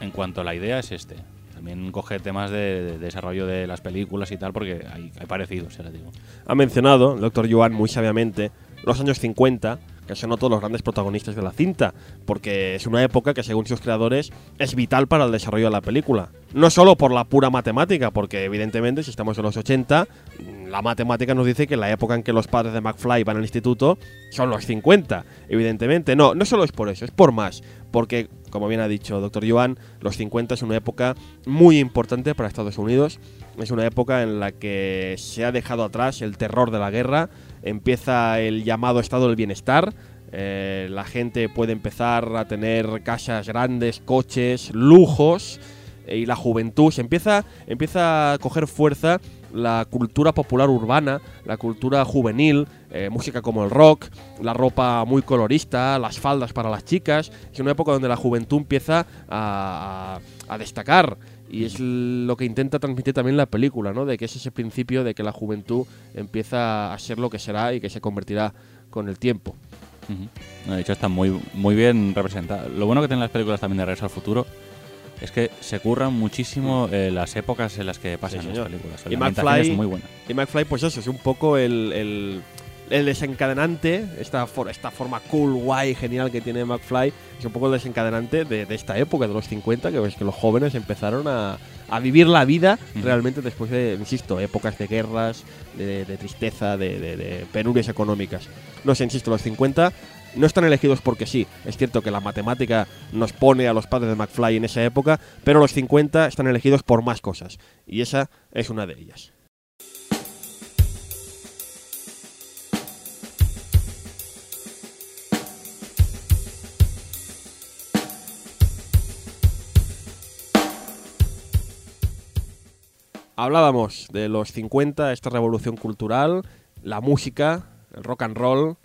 en cuanto a la idea es este. También coge temas de, de desarrollo de las películas y tal, porque hay, hay parecidos, ya les digo. Ha mencionado el doctor Yuan muy sabiamente los años 50, que son otros los grandes protagonistas de la cinta, porque es una época que según sus creadores es vital para el desarrollo de la película. No solo por la pura matemática, porque evidentemente si estamos en los 80, mm, la matemática nos dice que la época en que los padres de McFly van al instituto son los 50, evidentemente. No, no solo es por eso, es por más, porque como bien ha dicho doctor Yuan, los 50 es una época muy importante para Estados Unidos, es una época en la que se ha dejado atrás el terror de la guerra, empieza el llamado estado del bienestar, eh, la gente puede empezar a tener casas grandes, coches, lujos, eh, y la juventud se empieza, empieza a coger fuerza la cultura popular urbana, la cultura juvenil, eh, música como el rock, la ropa muy colorista, las faldas para las chicas. Es una época donde la juventud empieza a, a- a destacar. Y es lo que intenta transmitir también la película, ¿no? De que es ese principio de que la juventud empieza a ser lo que será y que se convertirá con el tiempo. Ujú. No, de hecho, está muy, muy bien representada. Lo bueno que tienen las películas también de Regreso al Futuro es que se curran muchísimo eh, las épocas en las que pasan Sí, las películas. Y La ambientación McFly- es muy buena. Y McFly, pues eso, es un poco el, el- el desencadenante, esta, for- esta forma cool, guay, genial que tiene McFly, es un poco el desencadenante de, de esta época, de los 50, que es que los jóvenes empezaron a, a vivir la vida realmente después de, insisto, épocas de guerras, de, de tristeza, de, de- de penurias económicas. No sé, insisto, los 50 no están elegidos porque sí. Es cierto que la matemática nos pone a los padres de McFly en esa época, pero los 50 están elegidos por más cosas. Y esa es una de ellas. Hablábamos de los 50, esta revolución cultural, la música, el rock and roll,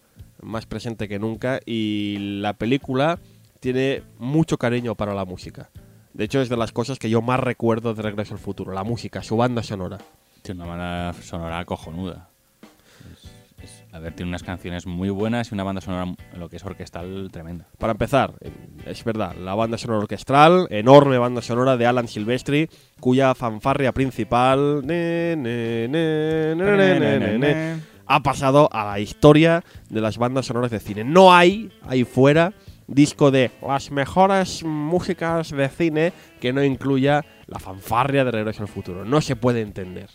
más presente que nunca, y la película tiene mucho cariño para la música. De hecho, es de las cosas que yo más recuerdo de Regreso al Futuro, la música, su banda sonora. Tiene una banda sonora cojonuda. A ver, tiene unas canciones muy buenas y una banda sonora, lo que es orquestal, tremenda. Para empezar, eh, es verdad, la banda sonora orquestral, enorme banda sonora de Alan Silvestri, cuya fanfarria principal ha pasado a la historia de las bandas sonoras de cine. No hay ahí fuera disco de las mejores músicas de cine que no incluya la fanfarria de Regreso al Futuro. No se puede entender.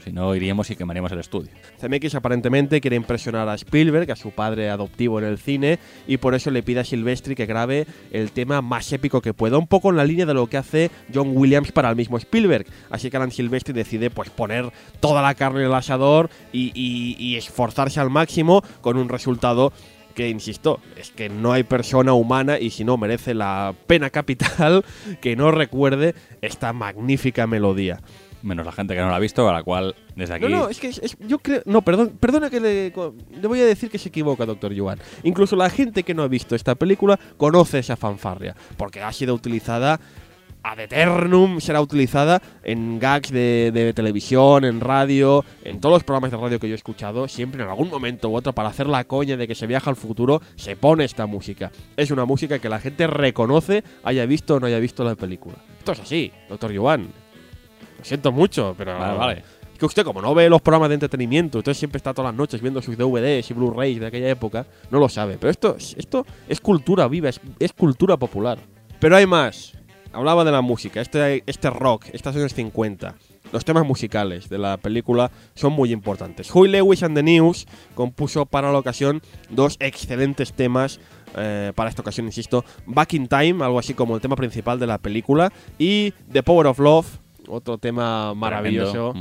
No, si no iríamos y quemaríamos el estudio. CMX aparentemente quiere impresionar a Spielberg, a su padre adoptivo en el cine, y por eso le pide a Silvestri que grabe el tema más épico que pueda, un poco en la línea de lo que hace John Williams para el mismo Spielberg. Así que Alan Silvestri decide pues poner toda la carne en el asador y esforzarse al máximo con un resultado que, insisto, es que no hay persona humana y si no merece la pena capital que no recuerde esta magnífica melodía. Menos la gente que no la ha visto, a la cual desde aquí. No, no, es que es- yo creo. No, perdón, perdona que le, le voy a decir que se equivoca, doctor Yuan. Incluso la gente que no ha visto esta película conoce esa fanfarria, porque ha sido utilizada ad eternum, será utilizada en gags de, de televisión, en radio, en todos los programas de radio que yo he escuchado, siempre en algún momento u otro, para hacer la coña de que se viaja al futuro, se pone esta música. Es una música que la gente reconoce, haya visto o no haya visto la película. Esto es así, doctor Yuan. Lo siento mucho, pero. Vale, vale. Es que usted, como no ve los programas de entretenimiento, entonces siempre está todas las noches viendo sus DVDs y Blu-rays de aquella época, no lo sabe. Pero esto, esto es cultura viva, es, es cultura popular. Pero hay más. Hablaba de la música, este, este rock, estas años 50. Los temas musicales de la película son muy importantes. Huey Lewis and the News compuso para la ocasión dos excelentes temas. eh, para esta ocasión, insisto, Back in Time, algo así como el tema principal de la película, y The Power of Love, otro tema maravilloso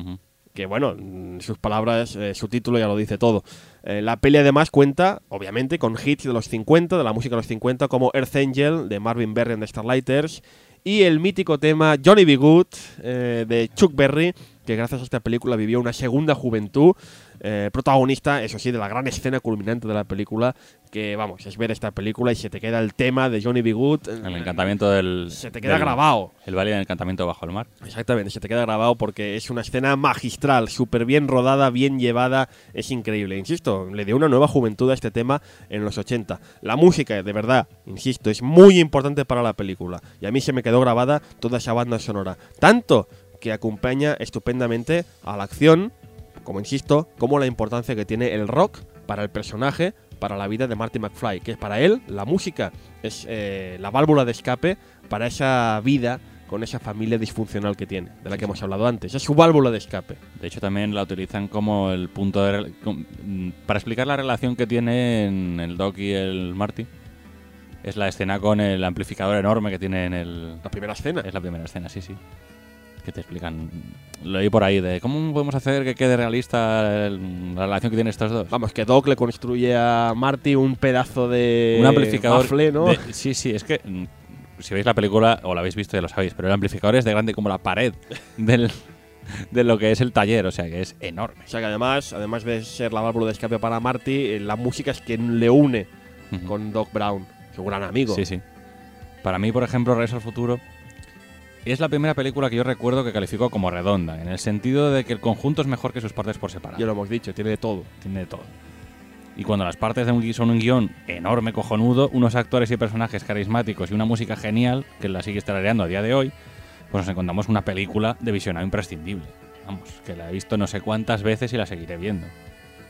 que bueno, sus palabras, eh, su título ya lo dice todo. Eh, la peli además cuenta, obviamente, con hits de los 50, de la música de los 50, como Earth Angel de Marvin Berry and the Starlighters y el mítico tema Johnny B. Good eh, de Chuck Berry, que gracias a esta película vivió una segunda juventud. Eh, protagonista, eso sí, de la gran escena culminante de la película, que vamos, es ver esta película y se te queda el tema de Johnny B. Good. El encantamiento del. Se te queda del- grabado. El valle del encantamiento bajo el mar. Exactamente, se te queda grabado porque es una escena magistral, súper bien rodada, bien llevada, es increíble. Insisto, le dio una nueva juventud a este tema en los 80. La música, de verdad, insisto, es muy importante para la película. Y a mí se me quedó grabada toda esa banda sonora. Tanto que acompaña estupendamente a la acción, como insisto, como la importancia que tiene el rock para el personaje, para la vida de Marty McFly, que para él la música es eh, la válvula de escape para esa vida con esa familia disfuncional que tiene, de la que hemos hablado antes. Es su válvula de escape. De hecho, también la utilizan como el punto de. mm, Para explicar la relación que tienen el Doc y el Marty. Es la escena con el amplificador enorme que tiene en el. La primera escena. Es la primera escena, sí, sí. Que te explican. Lo leí por ahí de cómo podemos hacer que quede realista el- la relación que tienen estos dos. Vamos, que Doc le construye a Marty un pedazo de Un amplificador. ¿no? de- sí, sí, es que mm, si veis la película, o la habéis visto ya lo sabéis, pero el amplificador es de grande como la pared <laughs> del, de lo que es el taller, o sea que es enorme. O sea que además, además de ser la válvula de escape para Marty, eh, la música es quien le une con Doc Brown, su gran amigo. Sí, sí. Para mí, por ejemplo, Regreso al Futuro es la primera película que yo recuerdo que calificó como redonda, en el sentido de que el conjunto es mejor que sus partes por separado. Ya lo hemos dicho, tiene de todo. Tiene de todo. Y cuando las partes de un gui- son un guion enorme, cojonudo, unos actores y personajes carismáticos y una música genial, que la sigue estelareando a día de hoy, pues nos encontramos una película de visionado imprescindible. Vamos, que la he visto no sé cuántas veces y la seguiré viendo.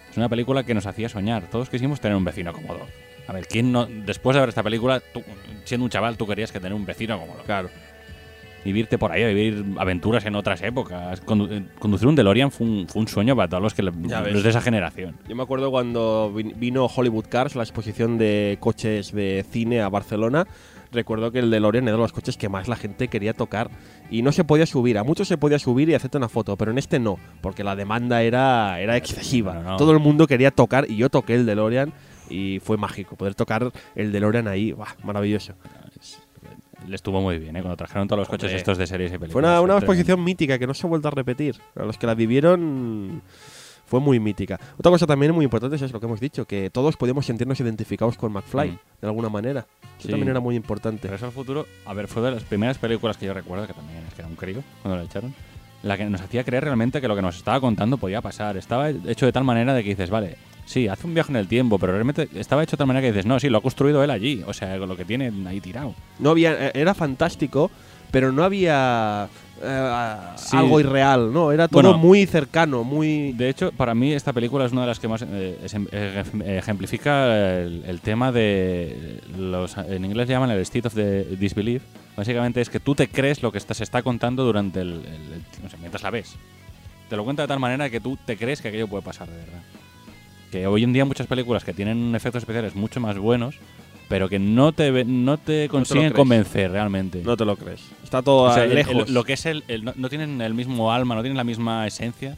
Es una película que nos hacía soñar. Todos quisimos tener un vecino como Doc. A ver, ¿quién no, después de ver esta película, tú, siendo un chaval, tú querías que tener un vecino como Doc? Claro. Vivirte por ahí, vivir aventuras en otras épocas. Condu- eh, conducir un DeLorean fue un, fue un sueño para todos los, que le- los de esa generación. Yo me acuerdo cuando vin- vino Hollywood Cars, la exposición de coches de cine a Barcelona. Recuerdo que el DeLorean era de los coches que más la gente quería tocar. Y no se podía subir. A muchos se podía subir y hacerte una foto, pero en este no, porque la demanda era, era excesiva. No. Todo el mundo quería tocar y yo toqué el DeLorean y fue mágico. Poder tocar el DeLorean ahí, ¡buah! maravilloso. Le estuvo muy bien, ¿eh? Cuando trajeron todos los coches estos de series y películas. Fue una, una exposición mítica que no se ha vuelto a repetir. A los que la vivieron fue muy mítica. Otra cosa también muy importante es lo que hemos dicho, que todos podíamos sentirnos identificados con McFly, Mm. de alguna manera. Eso Sí. también era muy importante. Regreso al futuro, a ver, fue de las primeras películas que yo recuerdo, que también es que era un crío cuando la echaron, la que nos hacía creer realmente que lo que nos estaba contando podía pasar. Estaba hecho de tal manera de que dices, vale, sí, hace un viaje en el tiempo, pero realmente estaba hecho de tal manera que dices, no, sí, lo ha construido él allí, o sea, lo que tiene ahí tirado. No había, eh, era fantástico, pero no había eh, Sí. algo irreal, ¿no? Era todo Bueno, muy cercano, muy... De hecho, para mí esta película es una de las que más eh, eh, ejemplifica el, el tema de los en inglés le llaman el state of the disbelief. Básicamente es que tú te crees lo que está- se está contando durante el, el- el- no sé, mientras la ves. Te lo cuenta de tal manera que tú te crees que aquello puede pasar de verdad. Que hoy en día muchas películas que tienen efectos especiales mucho más buenos, pero que no te no te consiguen convencer realmente. No te lo crees. Está todo O sea, el- lejos. el- lo que es el, el- no, no tienen el mismo alma, no tienen la misma esencia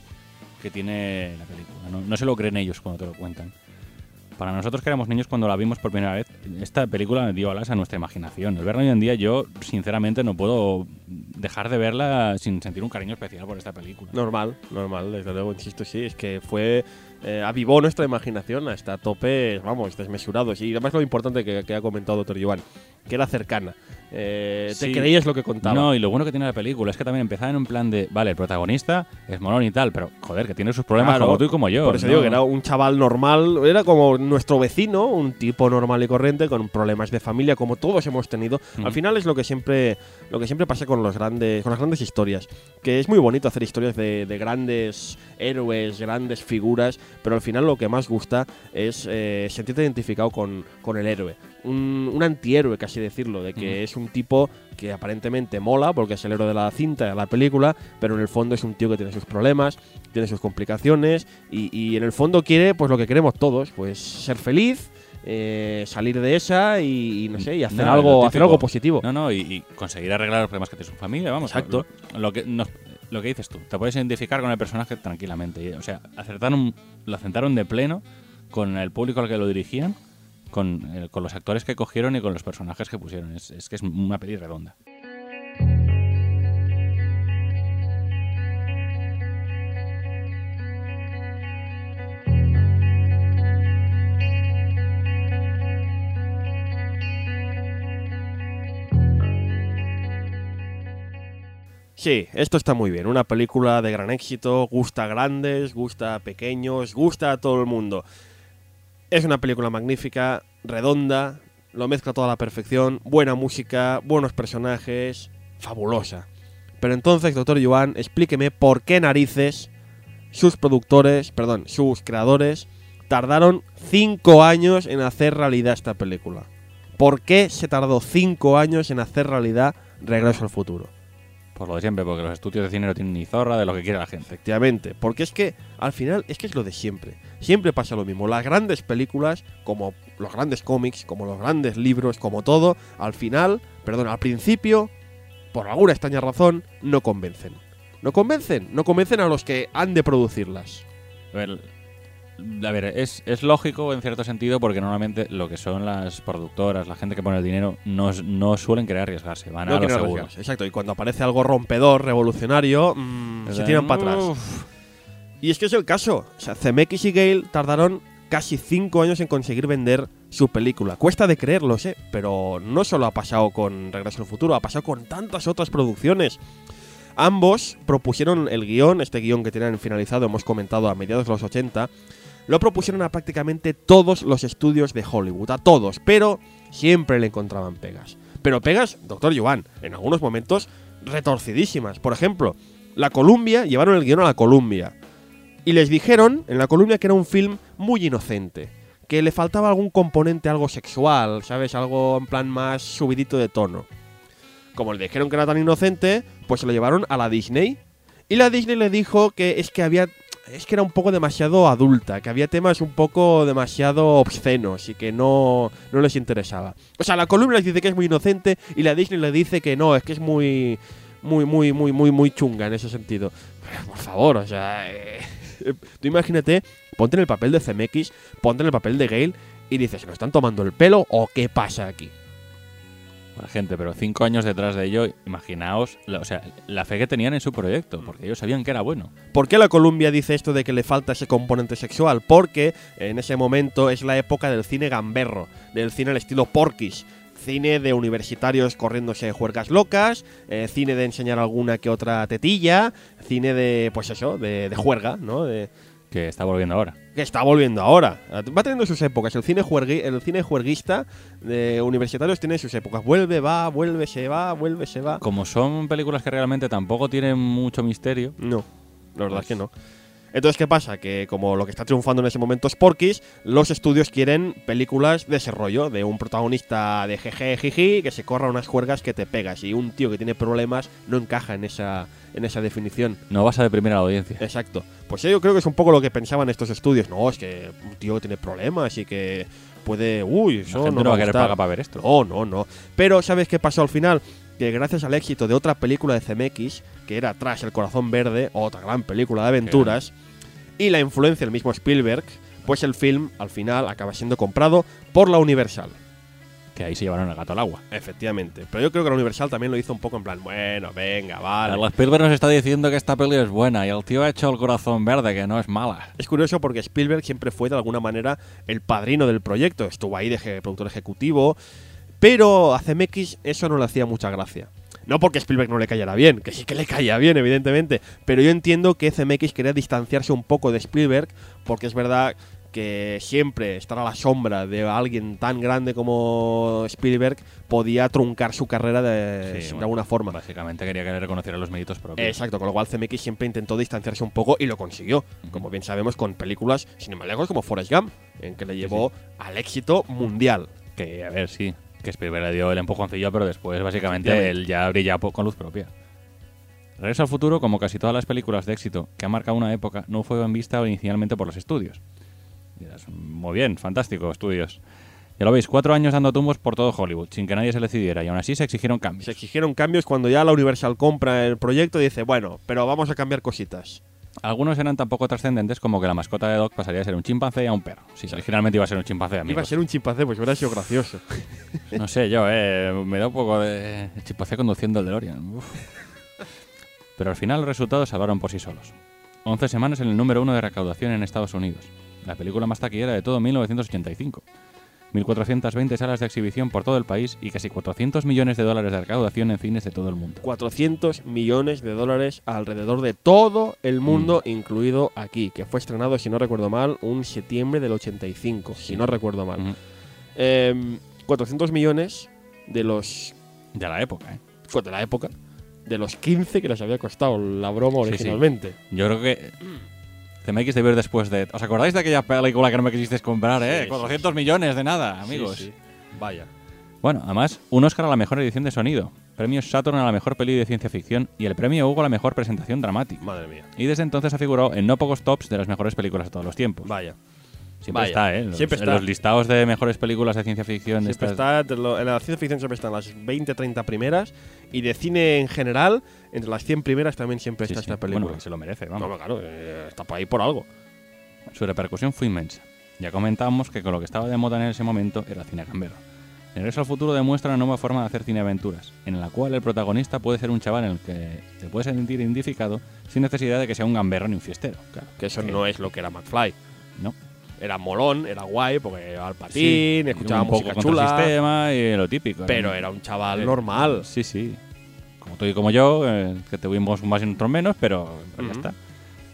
que tiene la película. No, no se lo creen ellos cuando te lo cuentan. Para nosotros que éramos niños cuando la vimos por primera vez, esta película dio alas a nuestra imaginación. El verla hoy en día yo, sinceramente, no puedo dejar de verla sin sentir un cariño especial por esta película. Normal, normal, desde luego, insisto, sí, es que fue. eh, avivó nuestra imaginación hasta topes, vamos, desmesurados. Y además lo importante que, que ha comentado Doctor Joan, que era cercana. Eh, Sí. Te creías lo que contaba. No, y lo bueno que tiene la película es que también empezaba en un plan de, vale, el protagonista es molón y tal, pero joder, que tiene sus problemas Claro, como tú y como yo. Por eso ¿no? digo que era un chaval normal, era como nuestro vecino, un tipo normal y corriente, con problemas de familia, como todos hemos tenido. Ujú. Al final es lo que siempre, lo que siempre pasa con los grandes, con las grandes historias. Que es muy bonito hacer historias de, de grandes héroes, grandes figuras, pero al final lo que más gusta es eh, sentirte identificado con, con el héroe. Un, un antihéroe, casi decirlo, de que es un tipo que aparentemente mola, porque es el héroe de la cinta, de la película, pero en el fondo es un tío que tiene sus problemas, tiene sus complicaciones y, y en el fondo quiere pues lo que queremos todos, pues ser feliz, eh, salir de esa y, y no sé, y hacer No, algo, hacer algo positivo. No, no, y, y conseguir arreglar los problemas que tiene su familia, vamos. Exacto. Lo, lo que nos- lo que dices tú, te puedes identificar con el personaje tranquilamente. O sea, acertaron, lo acertaron de pleno con el público al que lo dirigían, con, eh, con los actores que cogieron y con los personajes que pusieron. Es, que es una peli redonda. Sí, esto está muy bien. Una película de gran éxito, gusta a grandes, gusta a pequeños, gusta a todo el mundo. Es una película magnífica, redonda, lo mezcla toda a la perfección, buena música, buenos personajes, fabulosa. Pero entonces, doctor Joan, explíqueme por qué narices sus productores, perdón, sus creadores, tardaron cinco años en hacer realidad esta película. ¿Por qué se tardó cinco años en hacer realidad Regreso al Futuro? Por lo de siempre, porque los estudios de cine no tienen ni zorra de lo que quiere la gente. Efectivamente, porque es que al final es que es lo de siempre. Siempre pasa lo mismo. Las grandes películas, como los grandes cómics, como los grandes libros, como todo, al final, perdón, al principio, por alguna extraña razón, no convencen. No convencen, no convencen a los que han de producirlas. A ver, a ver, es, es lógico en cierto sentido porque normalmente lo que son las productoras, la gente que pone el dinero, no, no suelen querer arriesgarse, van No a lo quieren seguro. arriesgarse, Exacto, y cuando aparece algo rompedor, revolucionario, mm, se tiran para atrás. Uf. Y es que es el caso. O sea, CMX y Gale tardaron casi 5 años en conseguir vender su película. Cuesta de creerlo, sé, pero no solo ha pasado con Regreso al Futuro, ha pasado con tantas otras producciones. Ambos propusieron el guion, este guion que tienen finalizado, hemos comentado a mediados de los 80. Lo propusieron a prácticamente todos los estudios de Hollywood, a todos, pero siempre le encontraban pegas. Pero pegas, doctor Joan, en algunos momentos retorcidísimas. Por ejemplo, la Columbia, llevaron el guion a la Columbia. Y les dijeron en la Columbia que era un film muy inocente. Que le faltaba algún componente algo sexual, ¿sabes? Algo en plan más subidito de tono. Como le dijeron que era tan inocente, pues se lo llevaron a la Disney. Y la Disney le dijo que es que había. Es que era un poco demasiado adulta, que había temas un poco demasiado obscenos y que no, no les interesaba. O sea, la Columbia les dice que es muy inocente y la Disney le dice que no, es que es muy. Muy, muy, muy, muy, muy chunga en ese sentido. Pero, por favor, o sea. eh, tú imagínate, ponte en el papel de CMX, ponte en el papel de Gale y dices, ¿nos están tomando el pelo o qué pasa aquí? La gente, pero cinco años detrás de ello, imaginaos, la- o sea, la fe que tenían en su proyecto, porque ellos sabían que era bueno. ¿Por qué la Columbia dice esto de que le falta ese componente sexual? Porque en ese momento es la época del cine gamberro, del cine al estilo Porky's. Cine de universitarios corriéndose juergas locas, eh, cine de enseñar alguna que otra tetilla, cine de, pues eso, de, de juerga, ¿no? De, Que está volviendo ahora. que está volviendo ahora. Va teniendo sus épocas. El cine, juergui- el cine juerguista de universitarios tiene sus épocas. Vuelve, va, vuelve, se va, vuelve, se va. Como son películas que realmente tampoco tienen mucho misterio, No, la verdad Pues- es que no. Entonces, ¿qué pasa? Que como lo que está triunfando en ese momento es Porky's, los estudios quieren películas de ese rollo, de un protagonista de jeje, jiji, que se corra unas juergas que te pegas. Y un tío que tiene problemas no encaja en esa, en esa definición. no vas a deprimir a la audiencia. Exacto. Pues yo creo que es un poco lo que pensaban estos estudios. No, es que un tío que tiene problemas y que puede... Uy, La eso gente no, no va a querer gustar". pagar para ver esto. No, no, no. Pero ¿sabes qué pasó al final? Que gracias al éxito de otra película de CMX, que era Tras el Corazón Verde, otra gran película de aventuras, y la influencia del mismo Spielberg, pues el film al final acaba siendo comprado por la Universal. Que ahí se llevaron el gato al agua. Efectivamente. Pero yo creo que la Universal también lo hizo un poco en plan, bueno, venga, vale. El Spielberg nos está diciendo que esta peli es buena y el tío ha hecho el corazón verde, que no es mala. Es curioso porque Spielberg siempre fue de alguna manera el padrino del proyecto. Estuvo ahí de productor ejecutivo. Pero a CMX eso no le hacía mucha gracia. No porque Spielberg no le cayera bien, que sí que le caía bien, evidentemente. Pero yo entiendo que CMX quería distanciarse un poco de Spielberg, porque es verdad que siempre estar a la sombra de alguien tan grande como Spielberg podía truncar su carrera de, Sí, de bueno, alguna forma. Básicamente quería que le reconocieran los méritos propios. Exacto, con lo cual CMX siempre intentó distanciarse un poco y lo consiguió. Como bien sabemos, con películas, sin ir más lejos, como Forrest Gump, en que le llevó al éxito mundial. Que, a ver, sí. Que Spielberg le dio el empujoncillo, pero después, básicamente, él ya brilla con luz propia. Regreso al futuro, como casi todas las películas de éxito que han marcado una época, no fue bien vista inicialmente por los estudios. Dirás, muy bien, fantástico, estudios. Ya lo veis, cuatro años dando tumbos por todo Hollywood, sin que nadie se le decidiera, y aún así se exigieron cambios. Se exigieron cambios cuando ya la Universal compra el proyecto y dice, bueno, pero vamos a cambiar cositas. Algunos eran tan poco trascendentes como que la mascota de Doc pasaría de ser un chimpancé a un perro. Sí, originalmente iba a ser un chimpancé, amigos. Iba a ser un chimpancé, pues hubiera sido gracioso. <laughs> No sé, yo, eh, me da un poco de chimpancé conduciendo el DeLorean. Uf. Pero al final los resultados se hablaron por sí solos. 11 semanas en el número uno de recaudación en Estados Unidos. La película más taquillera de todo 1985. 1.420 salas de exhibición por todo el país y casi 400 millones de dólares de recaudación en cines de todo el mundo. 400 millones de dólares alrededor de todo el mundo, incluido aquí, que fue estrenado, si no recuerdo mal, un septiembre del 85, si no recuerdo mal. Ujú. Em, 400 millones de los De la época, ¿eh? fue de la época, de los 15 que les había costado la broma Sí, sí. originalmente. Yo creo que CMX debió ir después de... ¿Os acordáis de aquella película que no me quisisteis comprar, eh? Sí, 400 millones de nada, amigos. Sí, sí. Vaya. Bueno, además, un Oscar a la mejor edición de sonido, premios Saturn a la mejor peli de ciencia ficción y el premio Hugo a la mejor presentación dramática. Madre mía. Y desde entonces ha figurado en no pocos tops de las mejores películas de todos los tiempos. Vaya. Siempre vaya. está, ¿eh? Los, Siempre en está. los listados de mejores películas de ciencia ficción. de Siempre estas- está, de en la ciencia ficción siempre están las 20, 30 primeras. Y de cine en general, entre las 100 primeras también siempre Sí, está sí. esta película. Bueno, se lo merece, vamos. No, claro, eh, está por ahí por algo. Su repercusión fue inmensa. Ya comentábamos que con lo que estaba de moda en ese momento era el cine gambero. Regreso al futuro demuestra una nueva forma de hacer cine aventuras, en la cual el protagonista puede ser un chaval en el que se puede sentir identificado sin necesidad de que sea un gamberro ni un fiestero. Claro, que eso Que- no es lo que era McFly. No. Era molón, era guay, porque llevaba el patín, escuchaba un poco música el chula. sistema y lo típico. Pero ¿no? era un chaval Eh, normal. Sí, sí. Como tú y como yo, eh, que tuvimos más y otros menos, pero, pero ya Ujú. está.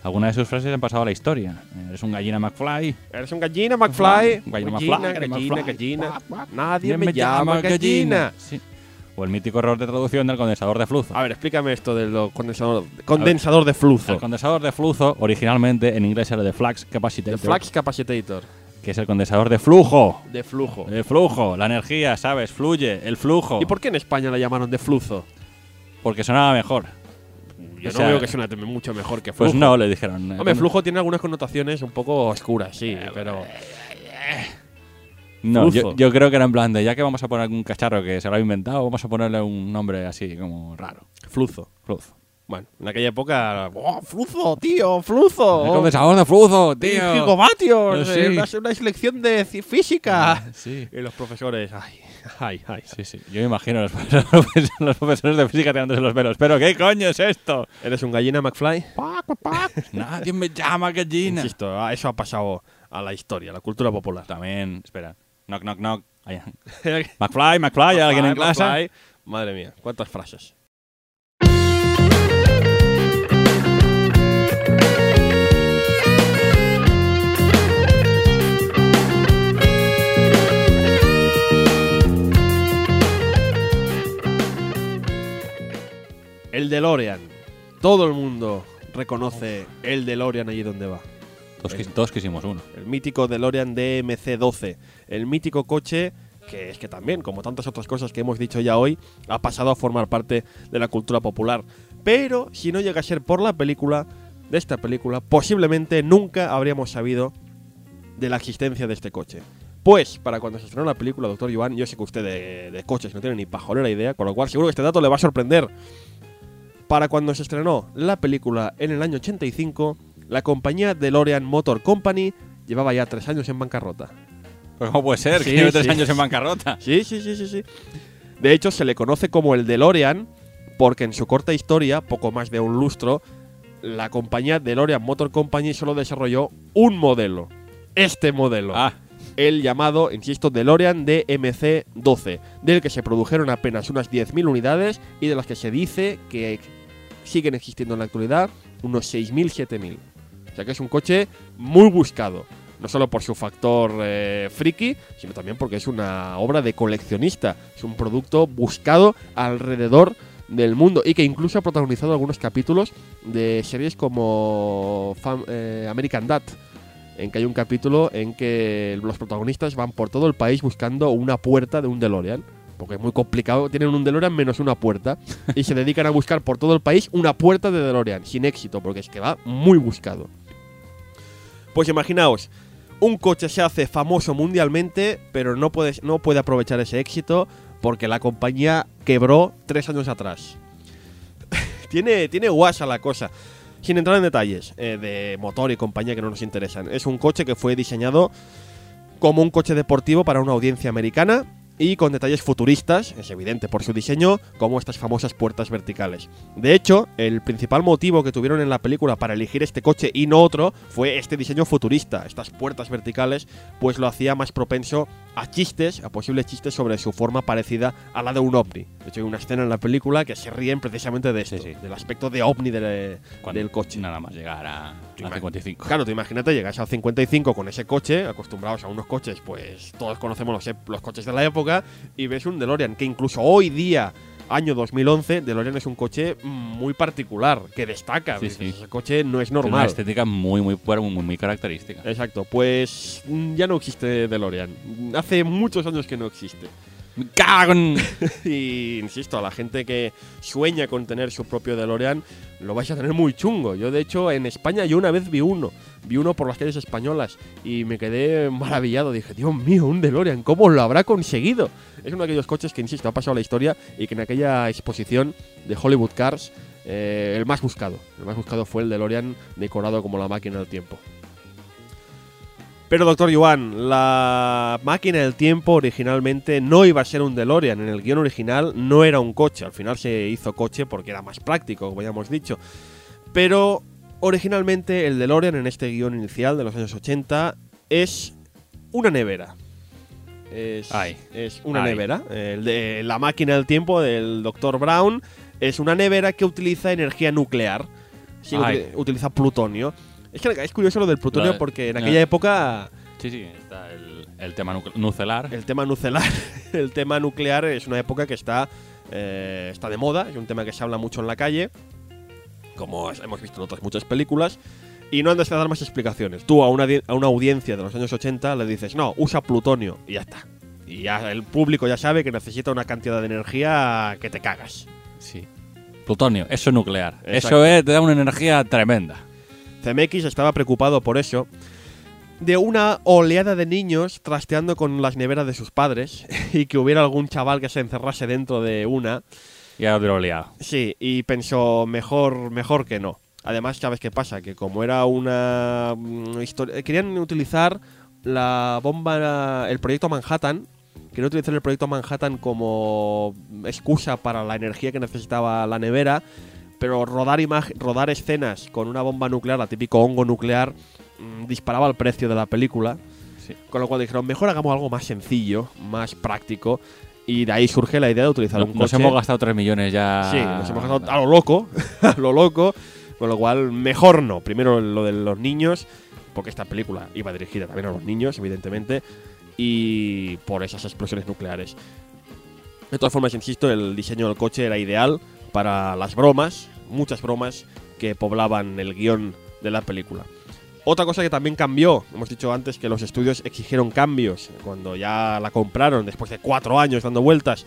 Algunas de sus frases han pasado a la historia. Eres un gallina McFly. Eres un gallina McFly. Un gallina Gallina, McFly, gallina, McFly. gallina. Nadie me llama gallina. Sí. O el mítico error de traducción del condensador de flujo. A ver, explícame esto del condensador, condensador de flujo. El condensador de flujo originalmente en inglés era de flux capacitor, De flux capacitator. que es el condensador de flujo. De flujo. El flujo, la energía, ¿sabes? Fluye, el flujo. ¿Y por qué en España la llamaron de flujo? Porque sonaba mejor. Yo O no veo que suene mucho mejor que flujo. Pues no, le dijeron. eh, Hombre, flujo tiene algunas connotaciones un poco oscuras, sí, pero. No, flujo. yo, yo creo que era en plan de ya que vamos a poner algún cacharro que se lo ha inventado, vamos a ponerle un nombre así como raro. Flujo. Flujo. Bueno, en aquella época. ¡Oh, flujo, tío! ¡Flujo! El condensador de flujo, tío. ¡Gigavatios! Sí. eh, Una, una selección de física. Sí. Y los profesores. ¡Ay, ay, ay! Sí, sí. Yo me imagino los <laughs> profesores, los profesores de física tirándose los velos. ¿Pero qué coño es esto? ¿Eres un gallina, McFly? <laughs> Nadie me llama gallina. Insisto, a eso ha pasado a la historia, a la cultura popular. También, espera. Knock, knock, knock. Ahí. <laughs> McFly, McFly, ¿hay alguien en McFly, clase? McFly. Madre mía, cuántas frases. DeLorean. Todo el mundo reconoce el DeLorean allí donde va. Todos, quis- todos quisimos uno. El mítico DeLorean DMC-12. El mítico coche que es que también, como tantas otras cosas que hemos dicho ya hoy, ha pasado a formar parte de la cultura popular. Pero si no llega a ser por la película, de esta película, posiblemente nunca habríamos sabido de la existencia de este coche. Pues, para cuando se estrenó la película, doctor Joan, yo sé que usted de, de coches no tiene ni pajolera idea, con lo cual seguro que este dato le va a sorprender. Para cuando se estrenó la película en el año 85, la compañía DeLorean Motor Company llevaba ya tres años en bancarrota. Pues ¿Cómo puede ser? Sí, que lleve tres sí. años en bancarrota. Sí, sí, sí, sí, sí. De hecho, se le conoce como el DeLorean porque en su corta historia, poco más de un lustro, la compañía DeLorean Motor Company solo desarrolló un modelo. Este modelo. Ah, El llamado, insisto, DeLorean DMC-12, del que se produjeron apenas unas 10.000 unidades y de las que se dice que siguen existiendo en la actualidad unos 6.000, 7.000. O sea que es un coche muy buscado. No solo por su factor eh, friki, sino también porque es una obra de coleccionista. Es un producto buscado alrededor del mundo y que incluso ha protagonizado algunos capítulos de series como eh, American Dad, en que hay un capítulo en que los protagonistas van por todo el país buscando una puerta de un DeLorean. Porque es muy complicado, tienen un DeLorean menos una puerta. y se dedican a buscar por todo el país una puerta de DeLorean, sin éxito, porque es que va muy buscado. Pues imaginaos, un coche se hace famoso mundialmente, pero no puede, no puede aprovechar ese éxito porque la compañía quebró tres años atrás. <laughs> tiene, tiene guasa la cosa. Sin entrar en detalles eh, de motor y compañía que no nos interesan. Es un coche que fue diseñado como un coche deportivo para una audiencia americana y con detalles futuristas, es evidente por su diseño, como estas famosas puertas verticales. De hecho, el principal motivo que tuvieron en la película para elegir este coche y no otro fue este diseño futurista. Estas puertas verticales pues lo hacía más propenso a chistes, a posibles chistes sobre su forma parecida a la de un ovni. De hecho, hay una escena en la película que se ríen precisamente de esto, Sí, sí. del aspecto de ovni del, cuando del coche. Nada más llegar a, a imag- 55. Claro, tú imagínate, llegas al 55 con ese coche, acostumbrados a unos coches, pues todos conocemos los, los coches de la época, y ves un DeLorean que incluso hoy día, año 2011, DeLorean es un coche muy particular, que destaca. Sí. Ese coche no es Tiene una normal. estética muy, muy, muy, muy, muy característica. Exacto, pues mm, ya no existe DeLorean. Hace muchos años que no existe. ¡Me cago en- Y insisto, a la gente que sueña con tener su propio DeLorean, lo vais a tener muy chungo. Yo, de hecho, en España yo una vez vi uno. Vi uno por las calles españolas y me quedé maravillado. Dije, Dios mío, un DeLorean, ¿cómo lo habrá conseguido? Es uno de aquellos coches que, insisto, ha pasado la historia y que en aquella exposición de Hollywood Cars, eh, el más buscado. El más buscado fue el DeLorean decorado como la máquina del tiempo. Pero, doctor Yuan, la máquina del tiempo originalmente no iba a ser un DeLorean. En el guion original no era un coche. Al final se hizo coche porque era más práctico, como ya hemos dicho. Pero originalmente el DeLorean en este guion inicial de los años 80 es una nevera. Es, Ay. es una Ay. nevera. El de la máquina del tiempo del Dr. Brown es una nevera que utiliza energía nuclear. Sí, utiliza plutonio. Es que es curioso lo del plutonio Lo porque en no. aquella época Sí, sí, está el, el tema nucelar. el tema nuclear, <laughs> el tema nuclear es una época que está, eh, está de moda, es un tema que se habla mucho en la calle, como hemos visto en otras muchas películas, y no han de dar más explicaciones. Tú a una, a una audiencia de los años 80 le dices, no, usa plutonio, y ya está. Y ya el público ya sabe que necesita una cantidad de energía que te cagas. Sí. Plutonio, eso es nuclear. Exacto. Eso es, te da una energía tremenda. CMX estaba preocupado por eso. De una oleada de niños trasteando con las neveras de sus padres <laughs> y que hubiera algún chaval que se encerrase dentro de una. Ya lo he liado. Sí, y pensó, mejor, mejor que no. Además, ¿sabes qué pasa? Que como era una mm, historia... Querían utilizar la bomba, el proyecto Manhattan. Querían utilizar el proyecto Manhattan como excusa para la energía que necesitaba la nevera. Pero rodar, rodar escenas con una bomba nuclear, la típico hongo nuclear, mm, disparaba el precio de la película. Sí. Con lo cual dijeron, mejor hagamos algo más sencillo, más práctico. Y de ahí surge la idea de utilizar No- un nos coche. hemos gastado 3 millones ya. Sí, nos hemos gastado a lo loco, <laughs> a lo loco, con lo cual mejor no. Primero lo de los niños, porque esta película iba dirigida también a los niños, evidentemente, y por esas explosiones nucleares. De todas formas, insisto, el diseño del coche era ideal para las bromas, muchas bromas que poblaban el guion de la película. Otra cosa que también cambió, hemos dicho antes que los estudios exigieron cambios cuando ya la compraron después de cuatro años dando vueltas.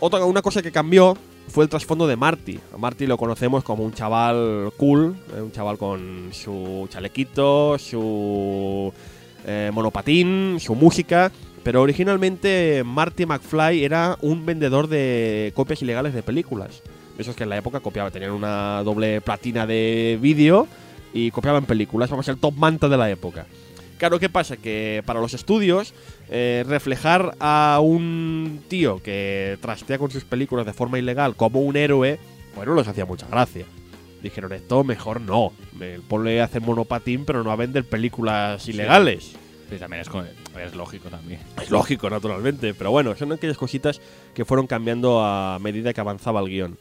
Otra una cosa que cambió fue el trasfondo de Marty. Marty lo conocemos como un chaval cool, eh, un chaval con su chalequito, su eh, monopatín, su música. Pero originalmente Marty McFly era un vendedor de copias ilegales de películas. De esos que en la época copiaba, tenían una doble platina de vídeo y copiaban películas. Vamos, el top manta de la época. Claro, ¿qué pasa? Que para los estudios, eh, reflejar a un tío que trastea con sus películas de forma ilegal como un héroe, bueno, les hacía mucha gracia. Dijeron, esto mejor no. Me- Ponle a hacer monopatín, pero no a vender películas ilegales. Sí, también es, es lógico también. Es lógico, naturalmente. Pero bueno, son aquellas cositas que fueron cambiando a medida que avanzaba el guion.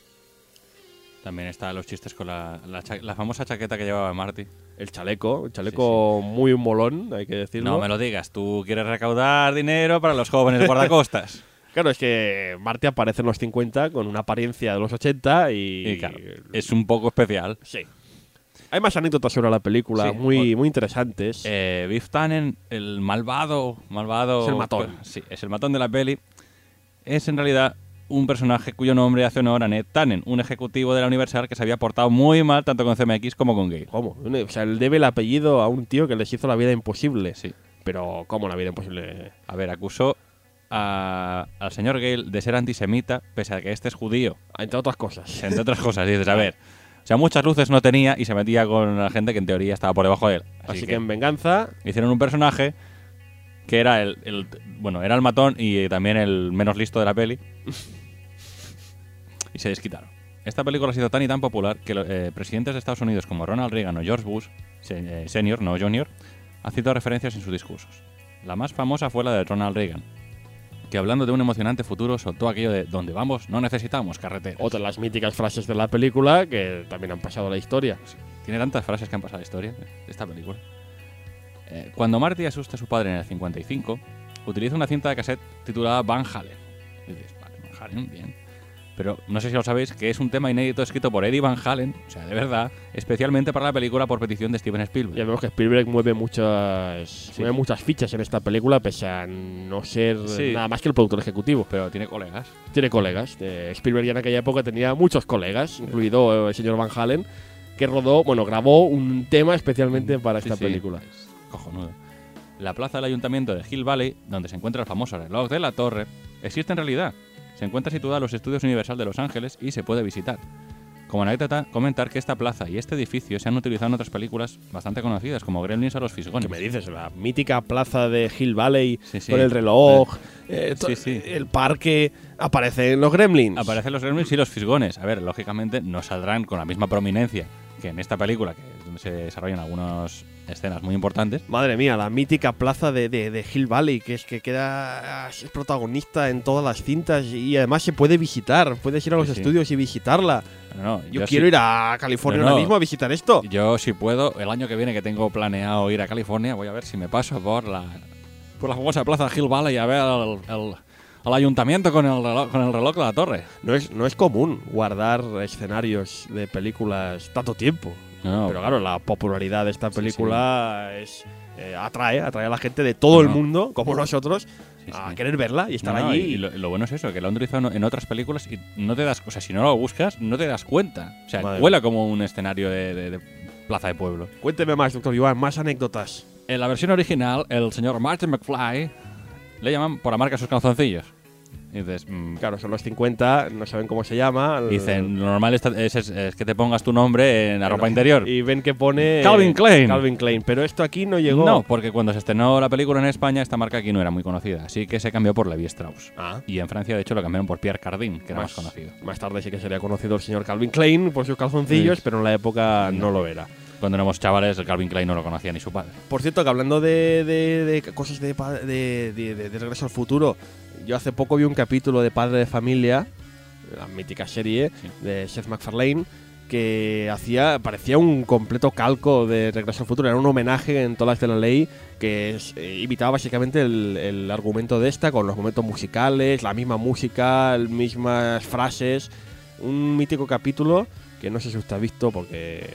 También están los chistes con la, la, cha- la famosa chaqueta que llevaba Marty. El chaleco, el chaleco muy molón, hay que decirlo. No me lo digas, tú quieres recaudar dinero para los jóvenes guardacostas. <laughs> Claro, es que Marty aparece en los 50 con una apariencia de los 80 y... y claro, es un poco especial. Sí. Hay más anécdotas sobre la película, Sí, muy, muy interesantes. Eh, Biff Tannen, el malvado, malvado... Es el matón. Sí, es el matón de la peli. Es en realidad un personaje cuyo nombre hace honor a Ned Tannen, un ejecutivo de la Universal que se había portado muy mal tanto con CMX como con Gale. ¿Cómo? O sea, él debe el apellido a un tío que les hizo la vida imposible. Sí. Pero, ¿cómo la vida imposible? A ver, acusó a- al señor Gale de ser antisemita, pese a que este es judío. Entre otras cosas. Entre otras cosas, dices, a ver. O sea, muchas luces no tenía y se metía con la gente que en teoría estaba por debajo de él. Así, que, en venganza, hicieron un personaje que era el, el- bueno, era el matón y también el menos listo de la peli. <laughs> y se desquitaron. Esta película ha sido tan y tan popular que eh, presidentes de Estados Unidos como Ronald Reagan o George Bush, eh, senior, no junior, han citado referencias en sus discursos. La más famosa fue la de Ronald Reagan, que hablando de un emocionante futuro soltó aquello de donde vamos no necesitamos carreteras. otra de las míticas frases de la película que también han pasado a la historia. Tiene tantas frases que han pasado en la historia esta película. Eh, cuando Marty asusta a su padre en el 55, utiliza una cinta de cassette titulada Van Halen. Y dices, vale, Van Halen, bien. Pero no sé si lo sabéis, que es un tema inédito escrito por Eddie Van Halen, o sea, de verdad, especialmente para la película por petición de Steven Spielberg. Ya vemos que Spielberg mueve muchas, mueve muchas fichas en esta película, pese a no ser Sí. nada más que el productor ejecutivo. Pero tiene colegas. Tiene colegas. Eh, Spielberg ya en aquella época tenía muchos colegas, incluido eh, el señor Van Halen, que rodó, bueno, grabó un tema especialmente para Sí, esta sí, película. es cojonudo. La plaza del ayuntamiento de Hill Valley, donde se encuentra el famoso reloj de la torre, existe en realidad. Se encuentra situada en los estudios Universal de Los Ángeles y se puede visitar. Como anécdota, comentar que esta plaza y este edificio se han utilizado en otras películas bastante conocidas, como Gremlins o Los Fisgones. ¿Qué me dices? La mítica plaza de Hill Valley Sí, sí. con el reloj, eh, Sí, el parque, aparecen los gremlins. Aparecen los Gremlins y los Fisgones. A ver, lógicamente no saldrán con la misma prominencia que en esta película, que se desarrollan algunas escenas muy importantes. Madre mía, la mítica plaza de, de- de Hill Valley, que es que queda es protagonista en todas las cintas y además se puede visitar. Puedes ir a los Sí, sí. estudios y visitarla. No, Yo, quiero sí- ir a California No, ahora mismo a visitar esto. Yo si puedo, el año que viene que tengo planeado ir a California, voy a ver si me paso por la por la famosa plaza Hill Valley a ver el, el- el ayuntamiento con el, reloj, con el reloj de la torre. No es, no es común guardar escenarios de películas tanto tiempo. No, Pero claro, la popularidad de esta Sí, película es eh, atrae, atrae a la gente de todo el mundo, como nosotros, sí, a querer verla y estar No, allí. y lo, lo bueno es eso, que lo han utilizado en otras películas y no te das, o sea, si no lo buscas, no te das cuenta. O sea, Madre huela como un escenario de, de- de plaza de pueblo. Cuénteme más, doctor Iván, más anécdotas. En la versión original, el señor Martin McFly le llaman por la marca sus calzoncillos. Y dices, mm, Claro, son los 50, no saben cómo se llama. el- dicen, lo normal es, es- es que te pongas tu nombre en la ropa interior. Y ven que pone. Calvin Klein. Calvin Klein. Pero esto aquí no llegó. No, porque cuando se estrenó la película en España, esta marca aquí no era muy conocida, así que se cambió por Levi Strauss. Ah. Y en Francia, de hecho, lo cambiaron por Pierre Cardin, que era más, conocido. Más tarde sí que sería conocido el señor Calvin Klein por sus calzoncillos, Sí. pero en la época no lo era. Cuando éramos chavales, el Calvin Klein no lo conocía ni su padre. Por cierto, que hablando de, de- de cosas de, pa- de, de- de- de Regreso al Futuro, yo hace poco vi un capítulo de Padre de Familia, la mítica serie Sí. de Seth MacFarlane, que hacía parecía un completo calco de Regreso al Futuro. Era un homenaje en todas las de la ley que es- eh, imitaba básicamente el, el argumento de esta con los momentos musicales, la misma música, las mismas frases. Un mítico capítulo que no sé si usted ha visto porque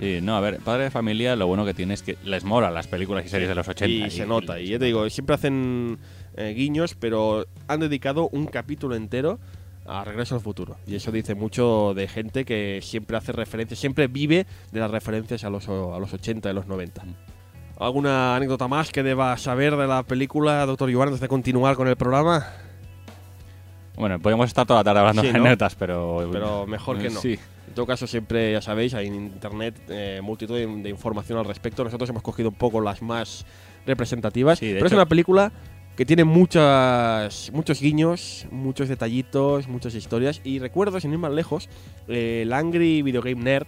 Sí, no, a ver, Padre de Familia lo bueno que tiene es que les mola las películas y series de los 80. Y se nota. Y ya te digo, siempre hacen eh, guiños, pero han dedicado un capítulo entero a Regreso al Futuro. Y eso dice mucho de gente que siempre hace referencias, siempre vive de las referencias a los, a los 80 y los 90. ¿Alguna anécdota más que deba saber de la película, doctor Iván, antes de continuar con el programa? Bueno, podemos estar toda la tarde hablando Sí, de ¿no? anécdotas, pero... Pero mejor que no. Sí. En todo caso, siempre, ya sabéis, hay en internet eh, multitud de, de información al respecto. Nosotros hemos cogido un poco las más representativas. Sí, pero es hecho- una película que tiene muchas, muchos guiños, muchos detallitos, muchas historias. Y recuerdo, sin ir más lejos, eh, el Angry Video Game Nerd,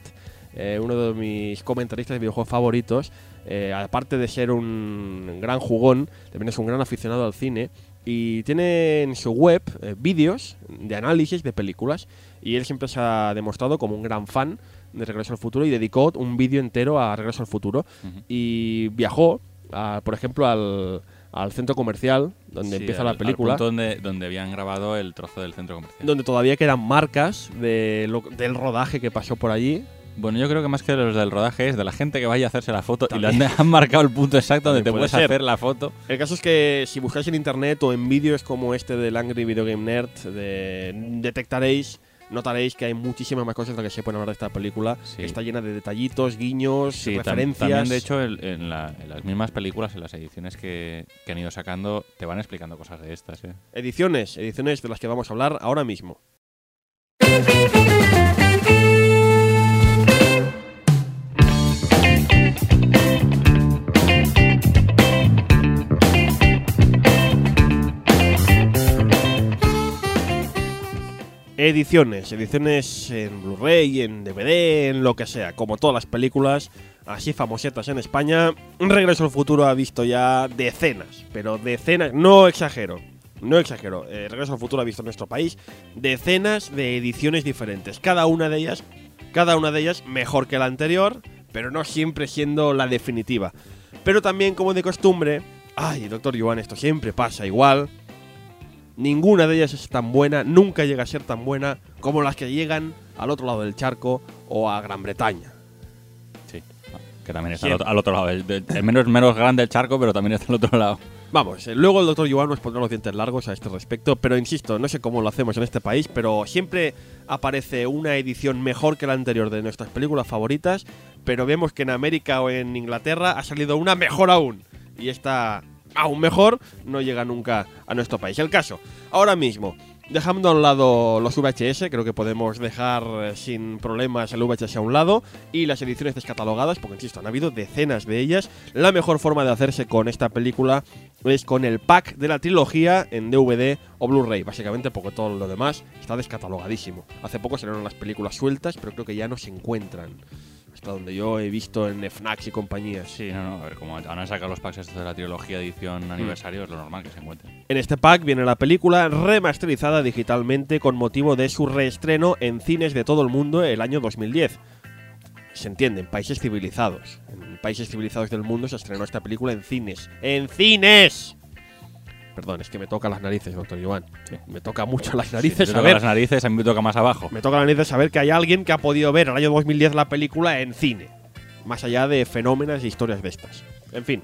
eh, uno de mis comentaristas de videojuegos favoritos, eh, aparte de ser un gran jugón, también es un gran aficionado al cine. Y tiene en su web eh, vídeos de análisis de películas. Y él siempre se ha demostrado como un gran fan de Regreso al Futuro y dedicó un vídeo entero a Regreso al Futuro. Y viajó, a- por ejemplo, al, al centro comercial donde Sí, empieza al- la al película. punto donde, donde habían grabado el trozo del centro comercial. donde todavía quedan marcas de lo- del rodaje que pasó por allí. Bueno, yo creo que más que los del rodaje es de la gente que vaya a hacerse la foto y le han, <laughs> han marcado el punto exacto donde te También puedes ser. hacer la foto. El caso es que si buscáis en internet o en vídeos como este del Angry Video Game Nerd, de- detectaréis, notaréis que hay muchísimas más cosas de las que se pueden hablar de esta película. Sí. que está llena de detallitos, guiños, Sí, tam- referencias. también de hecho el- en, la- en las mismas películas, en las ediciones que, que han ido sacando, te van explicando cosas de estas. ¿eh? Ediciones, ediciones de las que vamos a hablar ahora mismo. Ediciones, ediciones en Blu-ray, en DVD, en lo que sea, como todas las películas así famosetas en España. Regreso al futuro ha visto ya decenas, pero decenas, no exagero, no exagero. eh, Regreso al futuro ha visto en nuestro país decenas de ediciones diferentes, cada una de ellas, cada una de ellas mejor que la anterior, pero no siempre siendo la definitiva. Pero también como de costumbre, ay, doctor Joan, esto siempre pasa igual. Ninguna de ellas es tan buena, nunca llega a ser tan buena como las que llegan al otro lado del charco o a Gran Bretaña. Sí, que también está al otro, al otro lado. Menos, menos grande el charco, pero también está al otro lado. Vamos, eh, luego el doctor Joan nos pondrá los dientes largos a este respecto, pero insisto, no sé cómo lo hacemos en este país, pero siempre aparece una edición mejor que la anterior de nuestras películas favoritas, pero vemos que en América o en Inglaterra ha salido una mejor aún. Y esta aún mejor no llega nunca a nuestro país. El caso, ahora mismo, dejando a un lado los VHS, creo que podemos dejar eh, sin problemas el VHS a un lado, y las ediciones descatalogadas, porque insisto, han habido decenas de ellas. La mejor forma de hacerse con esta película es con el pack de la trilogía en DVD o Blu-ray, básicamente porque todo lo demás está descatalogadísimo. Hace poco salieron las películas sueltas, pero creo que ya no se encuentran. Hasta donde yo he visto en FNAC y compañías. Sí, no, no, a ver, como van a sacar los packs estos de la trilogía edición aniversario, es lo normal que se encuentren. En este pack viene la película remasterizada digitalmente con motivo de su reestreno en cines de todo el mundo el año 2010. Se entiende, en países civilizados. En países civilizados del mundo se estrenó esta película en cines. ¡En cines! Perdón, es que me toca las narices, doctor Iván. Me toca mucho las narices te toca saber. las narices, a mí me toca más abajo. Me toca las narices saber que hay alguien que ha podido ver el año 2010 la película en cine. Más allá de fenómenos e historias de estas. En fin.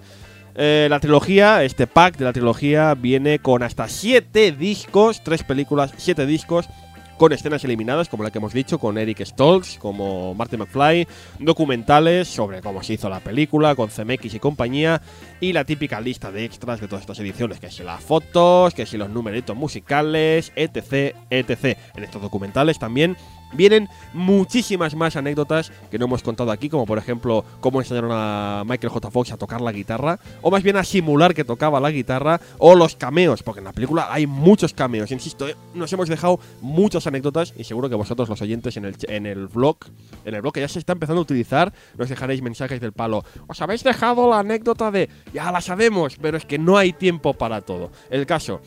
eh, la trilogía, este pack de la trilogía, viene con hasta 7 discos, 3 películas, 7 discos, con escenas eliminadas, como la que hemos dicho, con Eric Stoltz, como Marty McFly, documentales sobre cómo se hizo la película, con CMX y compañía, y la típica lista de extras de todas estas ediciones, que si las fotos, que si los numeritos musicales, etc, etc. En estos documentales también vienen muchísimas más anécdotas que no hemos contado aquí, como por ejemplo cómo enseñaron a Michael J. Fox a tocar la guitarra, o más bien a simular que tocaba la guitarra, o los cameos, porque en la película hay muchos cameos. Insisto, eh, nos hemos dejado muchas anécdotas y seguro que vosotros los oyentes en el, en el vlog, en el blog que ya se está empezando a utilizar, nos dejaréis mensajes del palo. Os habéis dejado la anécdota de, ya la sabemos, pero es que no hay tiempo para todo. El caso,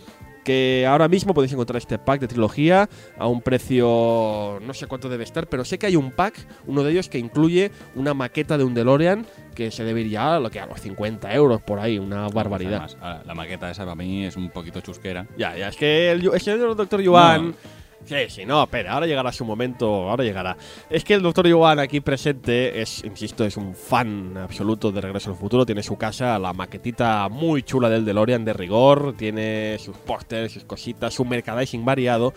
que ahora mismo podéis encontrar este pack de trilogía a un precio no sé cuánto debe estar, pero sé que hay un pack, uno de ellos que incluye una maqueta de un DeLorean que se debe ir ya a lo que a los 50 euros por ahí, una barbaridad. Además, la maqueta esa para mí es un poquito chusquera. Ya, ya, es que el, es que el doctor Yuan. Sí, sí, no, espera, ahora llegará su momento, ahora llegará. Es que el doctor Yuan aquí presente es, insisto, es un fan absoluto de Regreso al Futuro. Tiene su casa, la maquetita muy chula del DeLorean de rigor, tiene sus pósters, sus cositas, su merchandising variado.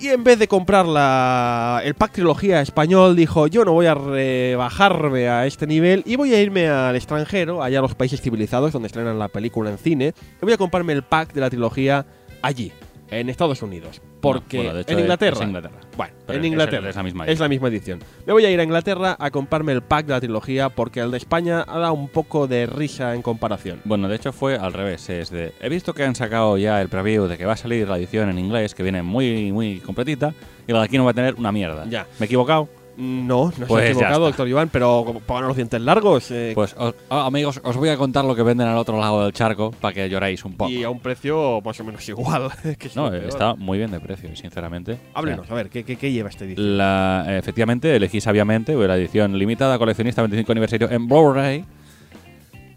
Y en vez de comprar la, el pack trilogía español, dijo: Yo no voy a rebajarme a este nivel y voy a irme al extranjero, allá a los países civilizados donde estrenan la película en cine, y voy a comprarme el pack de la trilogía allí, en Estados Unidos. Porque No, bueno, de hecho en Inglaterra. es Inglaterra. Bueno, Pero en Inglaterra. es la misma Es la misma edición. Me voy a ir a Inglaterra a comprarme el pack de la trilogía porque el de España ha dado un poco de risa en comparación. Bueno, de hecho fue al revés. Es de, he visto que han sacado ya el preview de que va a salir la edición en inglés, que viene muy, muy completita, y la de aquí no va a tener una mierda. Ya. ¿Me he equivocado? No, no Pues se ha equivocado, doctor Iván, pero pongan los dientes largos. eh, Pues, os- ah, amigos, os voy a contar lo que venden al otro lado del charco para que lloréis un poco. y a un precio más o menos <laughs> igual. que es No, está muy bien de precio, sinceramente. Háblenos, O sea, a ver, ¿qué, qué, qué lleva este edición? la, efectivamente, elegí sabiamente la edición limitada coleccionista 25 aniversario en Blu-ray.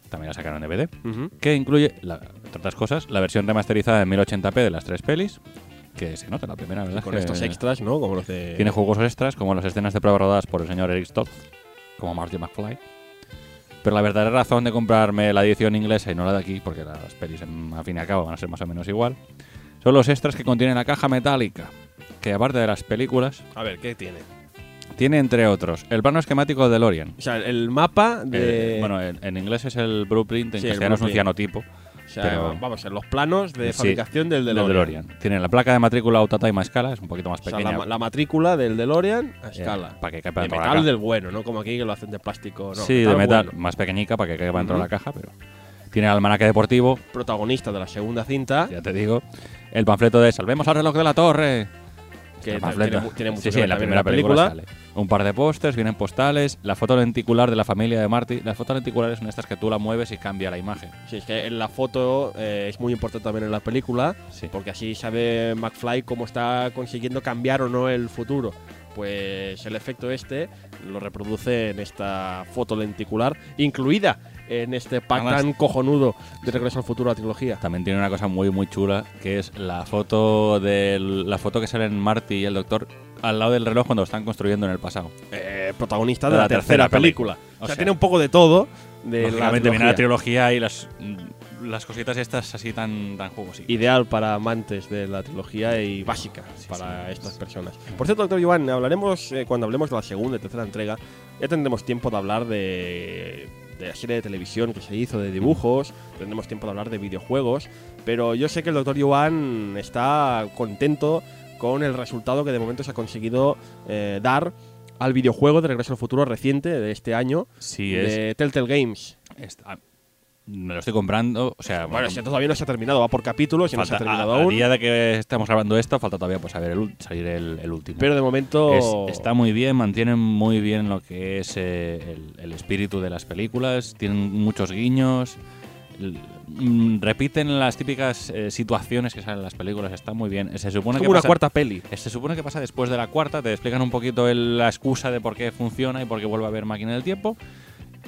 También la sacaron en DVD. Que incluye, la, entre otras cosas, la versión remasterizada en 1080p de las tres pelis, que se nota la primera, ¿verdad? Con Que estos extras, ¿no? Como los de. Tiene juegos extras, como las escenas de prueba rodadas por el señor Eric Stoltz, como Marty McFly. Pero la verdadera razón de comprarme la edición inglesa y no la de aquí, porque las pelis, en- al fin y al cabo, van a ser más o menos igual, son los extras que contiene la caja metálica, que aparte de las películas, A ver, ¿qué tiene? tiene entre otros el plano esquemático de DeLorean. O sea, el mapa de. Eh, bueno, en, en inglés es el blueprint, en Sí, el castellano es un cianotipo. O sea, pero- vamos, en los planos de fabricación del del DeLorean. Tiene la placa de matrícula Autotime a escala, es un poquito más O sea, pequeña. la, la matrícula del DeLorean a eh, escala. para que quepa de la metal del bueno, ¿no? Como aquí que lo hacen de plástico. No, sí, de metal, bueno. más pequeñica para que quepa dentro de la caja, pero tiene el almanaque deportivo, Protagonista de la segunda cinta. ya te digo. El panfleto de Salvemos al reloj de la torre. Que tiene tiene mucho sí, que sí, ver en la primera película. Un par de pósters, vienen postales, la foto lenticular de la familia de Marty. Las fotos lenticulares son estas que tú la mueves y cambia la imagen. Sí, es que en la foto eh, es muy importante también en la película, Sí. porque así sabe McFly cómo está consiguiendo cambiar o no el futuro. Pues el efecto este lo reproduce en esta foto lenticular, incluida en este pack Además- tan cojonudo de Regreso al Futuro, la trilogía. También tiene una cosa muy muy chula que es la foto del la foto que sale en Marty y el doctor al lado del reloj cuando lo están construyendo en el pasado. Eh, protagonista de, la, tercera, película. O, O sea, sea, tiene un poco de todo de la viene la trilogía. trilogía y las, mm, las cositas estas así tan, tan jugositas. Ideal para amantes de la trilogía y básica Sí, para sí, estas sí, personas. Por cierto, doctor Iván, hablaremos eh, cuando hablemos de la segunda y tercera entrega. Ya tendremos tiempo de hablar de, de la serie de televisión que se hizo, de dibujos. Tendremos tiempo de hablar de videojuegos. Pero yo sé que el doctor Iván está contento con el resultado que de momento se ha conseguido eh, dar al videojuego de Regreso al Futuro reciente de este año Sí, es, de Telltale Games. es- ah, me lo estoy comprando. O sea, Bueno, si todavía no se ha terminado, va por capítulos y no se ha falta- terminado a, a aún. día de que estamos grabando esto, falta todavía pues, saber el, salir el, el último. Pero de momento. Es- está muy bien, mantienen muy bien lo que es eh, el, el espíritu de las películas, tienen muchos guiños, mm, repiten las típicas eh, situaciones que salen en las películas, está muy bien. Se supone es que una pasa- cuarta peli. Se supone que pasa después de la cuarta, te explican un poquito la excusa de por qué funciona y por qué vuelve a haber máquina del tiempo.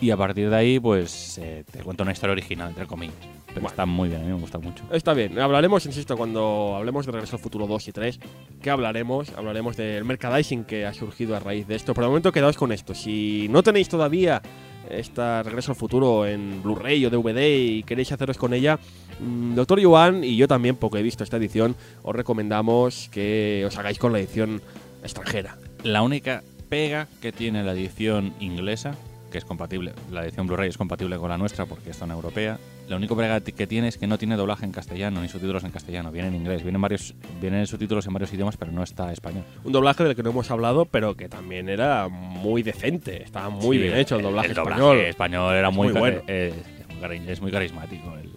Y a partir de ahí, pues eh, te cuento una historia original, entre comillas. Pero Bueno. está muy bien, a mí me gusta mucho. Está bien, hablaremos, insisto, cuando hablemos de Regreso al Futuro 2 y 3, ¿qué hablaremos? Hablaremos del merchandising que ha surgido a raíz de esto. Por el momento quedaos con esto. Si no tenéis todavía esta Regreso al Futuro en Blu-ray o DVD y queréis haceros con ella, mm, Doctor Yuan y yo también, porque he visto esta edición, os recomendamos que os hagáis con la edición extranjera. La única pega que tiene la edición inglesa, que es compatible, la edición Blu-ray es compatible con la nuestra porque es zona europea. La única pega que tiene es que no tiene doblaje en castellano ni subtítulos en castellano, viene en inglés, vienen varios vienen subtítulos en varios idiomas, pero no está español. Un doblaje del que no hemos hablado, pero que también era muy decente. Estaba muy Sí, bien hecho el doblaje el español. español era Es muy, bueno. eh, es, es muy carismático el,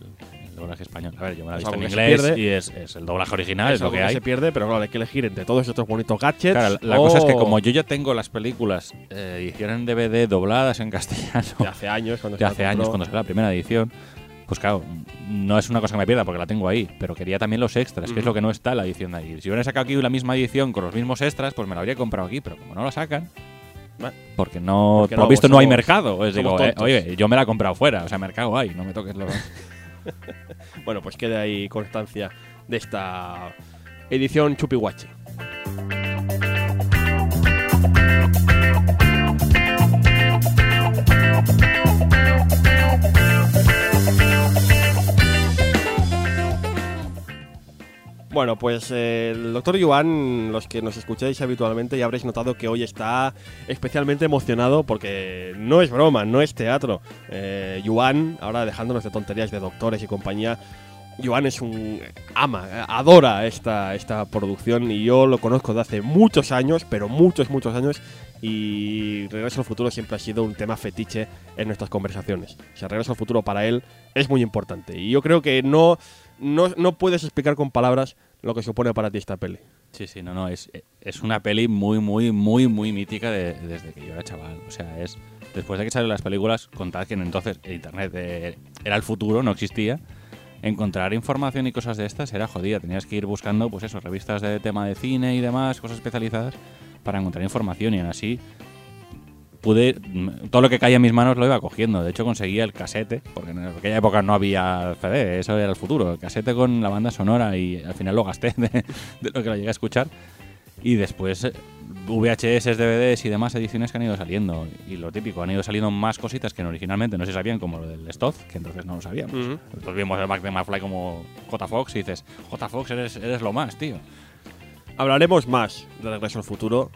el doblaje español. A ver, yo me la he Es visto en algo que se inglés pierde. y es, es el doblaje original, es, Es lo algo que hay. se pierde, pero claro, hay que elegir entre todos estos bonitos gadgets. Claro, la o cosa es que como yo ya tengo las películas eh, edición en DVD dobladas en castellano de hace años, cuando <laughs> de hace años cuando salió la primera edición, pues claro, no es una cosa que me pierda porque la tengo ahí, pero quería también los extras, que es lo que no está en la edición de ahí. Si hubieran sacado aquí la misma edición con los mismos extras, pues me la habría comprado aquí, pero como no la sacan, porque no, por no, visto no hay mercado, somos digo, eh, oye, yo me la he comprado fuera, o sea, mercado hay, no me toques los... <laughs> <laughs> Bueno, pues queda ahí constancia de esta edición Chupiwachi. Bueno, pues eh, el doctor Yuan, los que nos escucháis habitualmente ya habréis notado que hoy está especialmente emocionado porque no es broma, no es teatro. Eh, Yuan, ahora dejándonos de tonterías de doctores y compañía, Yuan es un ama, adora esta, esta producción y yo lo conozco de hace muchos años, pero muchos, muchos años y Regreso al Futuro siempre ha sido un tema fetiche en nuestras conversaciones. O sea, Regreso al Futuro para él es muy importante y yo creo que no, no, no puedes explicar con palabras lo que supone para ti esta peli. Sí, sí, no, no, es, es una peli muy, muy, muy, muy mítica de- desde que yo era chaval. O sea, es después de que salieron las películas, contad que entonces el Internet eh, era el futuro, no existía. Encontrar información y cosas de estas era jodida. Tenías que ir buscando, pues eso, revistas de tema de cine y demás, cosas especializadas, para encontrar información. Y aún así, pude. mm, Todo lo que caía en mis manos lo iba cogiendo. De hecho, conseguía el casete, porque en aquella época no había CD, eso era el futuro. El casete con la banda sonora y al final lo gasté de, de lo que lo llegué a escuchar. Y después eh, VHS, DVDs y demás ediciones que han ido saliendo. Y lo típico, han ido saliendo más cositas que originalmente no se sabían, como lo del Stoth, que entonces no lo sabíamos. Ujú. Entonces vimos el Mac de McFly como J. Fox y dices, J. Fox, eres, eres lo más, tío. Hablaremos más de Regreso al Futuro.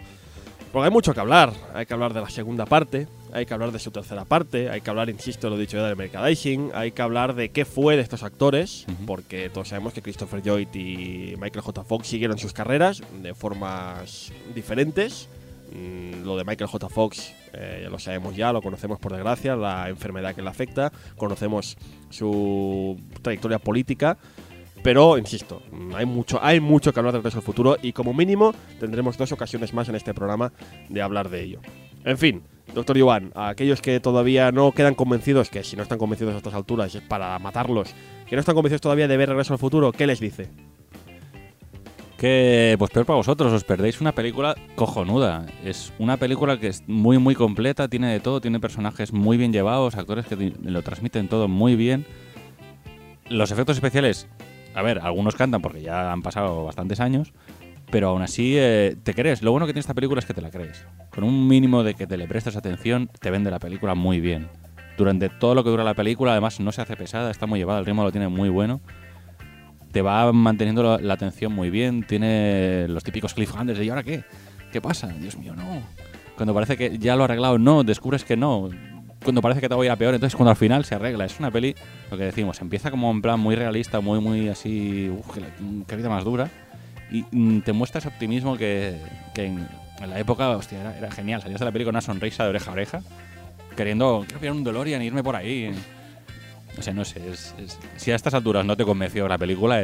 Porque hay mucho que hablar. Hay que hablar de la segunda parte, hay que hablar de su tercera parte, hay que hablar, insisto, lo dicho ya del merchandising, hay que hablar de qué fue de estos actores, porque todos sabemos que Christopher Lloyd y Michael J. Fox siguieron sus carreras de formas diferentes. Mm, Lo de Michael J. Fox eh, ya lo sabemos ya, lo conocemos por desgracia, la enfermedad que le afecta, conocemos su trayectoria política, pero, insisto, hay mucho, hay mucho que hablar de Regreso al Futuro y como mínimo tendremos dos ocasiones más en este programa de hablar de ello. En fin, doctor Iván, a aquellos que todavía no quedan convencidos, que si no están convencidos a estas alturas es para matarlos, que no están convencidos todavía de ver Regreso al Futuro, ¿qué les dice? Que, pues peor para vosotros, os perdéis una película cojonuda. Es una película que es muy, muy completa, tiene de todo, tiene personajes muy bien llevados, actores que lo transmiten todo muy bien. Los efectos especiales, a ver, algunos cantan porque ya han pasado bastantes años, pero aún así eh, te crees. Lo bueno que tiene esta película es que te la crees. Con un mínimo de que te le prestes atención, te vende la película muy bien. Durante todo lo que dura la película, además no se hace pesada, está muy llevada, el ritmo lo tiene muy bueno te va manteniendo la, la atención muy bien. Tiene los típicos cliffhangers de ¿y ahora qué? ¿Qué pasa? Dios mío, no. Cuando parece que ya lo ha arreglado, no, descubres que no. Cuando parece que te voy a peor, entonces cuando al final se arregla. Es una peli, lo que decimos, empieza como en plan muy realista, muy, muy así, uf, que, la- que vida más dura. Y mm, te muestra ese optimismo que, que en, en la época, hostia, era, era genial. Salías de la peli con una sonrisa de oreja a oreja, queriendo, quiero pillar un DeLorean y irme por ahí. O sea, no sé, es- es- si a estas alturas no te convenció la película,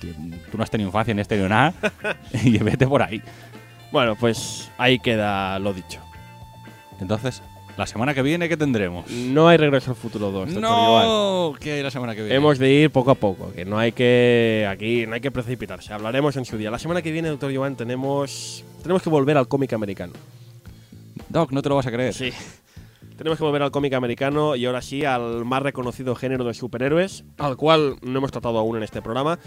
tío, tú no has tenido infancia ni has tenido nada, <laughs> y vete por ahí. Bueno, pues ahí queda lo dicho. Entonces, la semana que viene, ¿qué tendremos? No hay regreso al futuro 2. doctor Iván. No, ¿qué hay la semana que viene? Hemos de ir poco a poco, que no hay que aquí no hay que precipitarse. Hablaremos en su día. La semana que viene, doctor Joan, tenemos tenemos que volver al cómic americano. Doc, no te lo vas a creer. Sí. Tenemos que volver al cómic americano y ahora sí al más reconocido género de superhéroes, al cual no hemos tratado aún en este programa.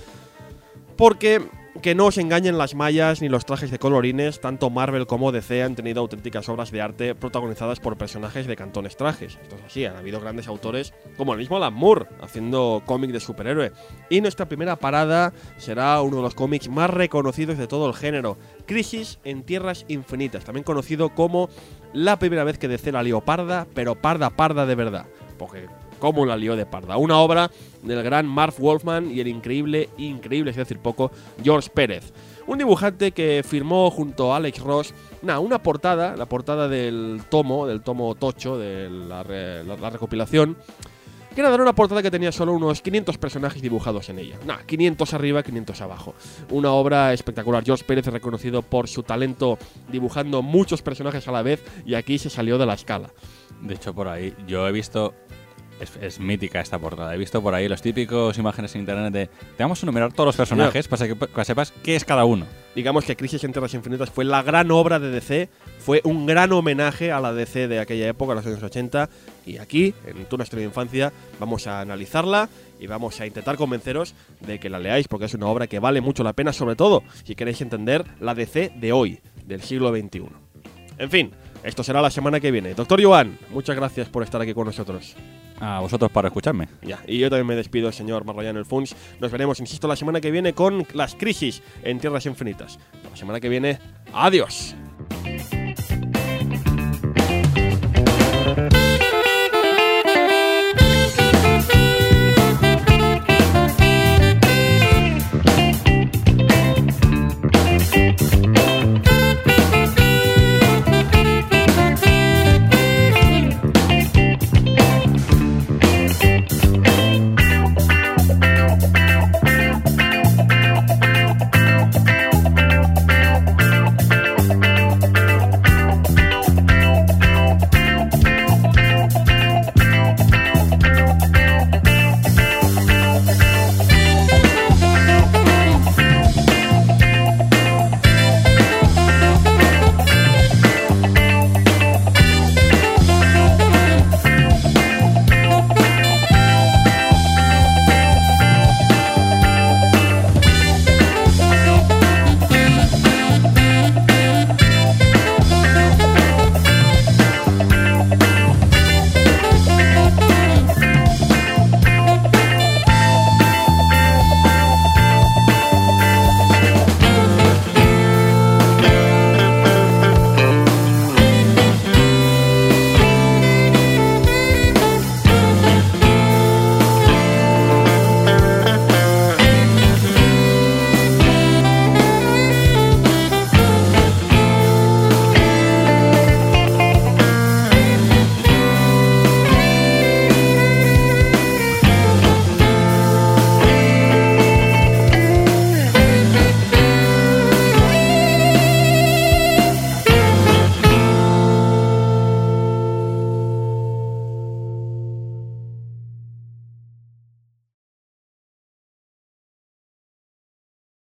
Porque que no os engañen las mallas ni los trajes de colorines, tanto Marvel como DC han tenido auténticas obras de arte protagonizadas por personajes de cantones trajes. Esto es así, han habido grandes autores como el mismo Alan Moore haciendo cómic de superhéroe. Y nuestra primera parada será uno de los cómics más reconocidos de todo el género, Crisis en Tierras Infinitas, también conocido como la primera vez que DC la lió parda, pero parda parda de verdad. Porque cómo la lió de parda. Una obra del gran Marv Wolfman y el increíble, increíble, es decir poco, George Pérez. Un dibujante que firmó junto a Alex Ross nah, una portada, la portada del tomo, del tomo tocho, de la, re- la- la recopilación, que era una portada que tenía solo unos 500 personajes dibujados en ella. Nah, 500 arriba, 500 abajo. Una obra espectacular. George Pérez es reconocido por su talento dibujando muchos personajes a la vez y aquí se salió de la escala. De hecho, por ahí, yo he visto. Es, es mítica esta portada. He visto por ahí los típicos imágenes en internet de. Te vamos a enumerar todos los personajes para que, para que sepas qué es cada uno. Digamos que Crisis en Tierras Infinitas fue la gran obra de DC, fue un gran homenaje a la DC de aquella época, los años 80, y aquí, en Tu Nuestra Infancia, vamos a analizarla y vamos a intentar convenceros de que la leáis porque es una obra que vale mucho la pena, sobre todo si queréis entender la DC de hoy, del siglo XXI. En fin, esto será la semana que viene. Doctor Joan, muchas gracias por estar aquí con nosotros. A vosotros para escucharme. Ya, y yo también me despido, señor Marroyano El Funs. Nos veremos, insisto, la semana que viene con las crisis en Tierras Infinitas. La semana que viene, adiós.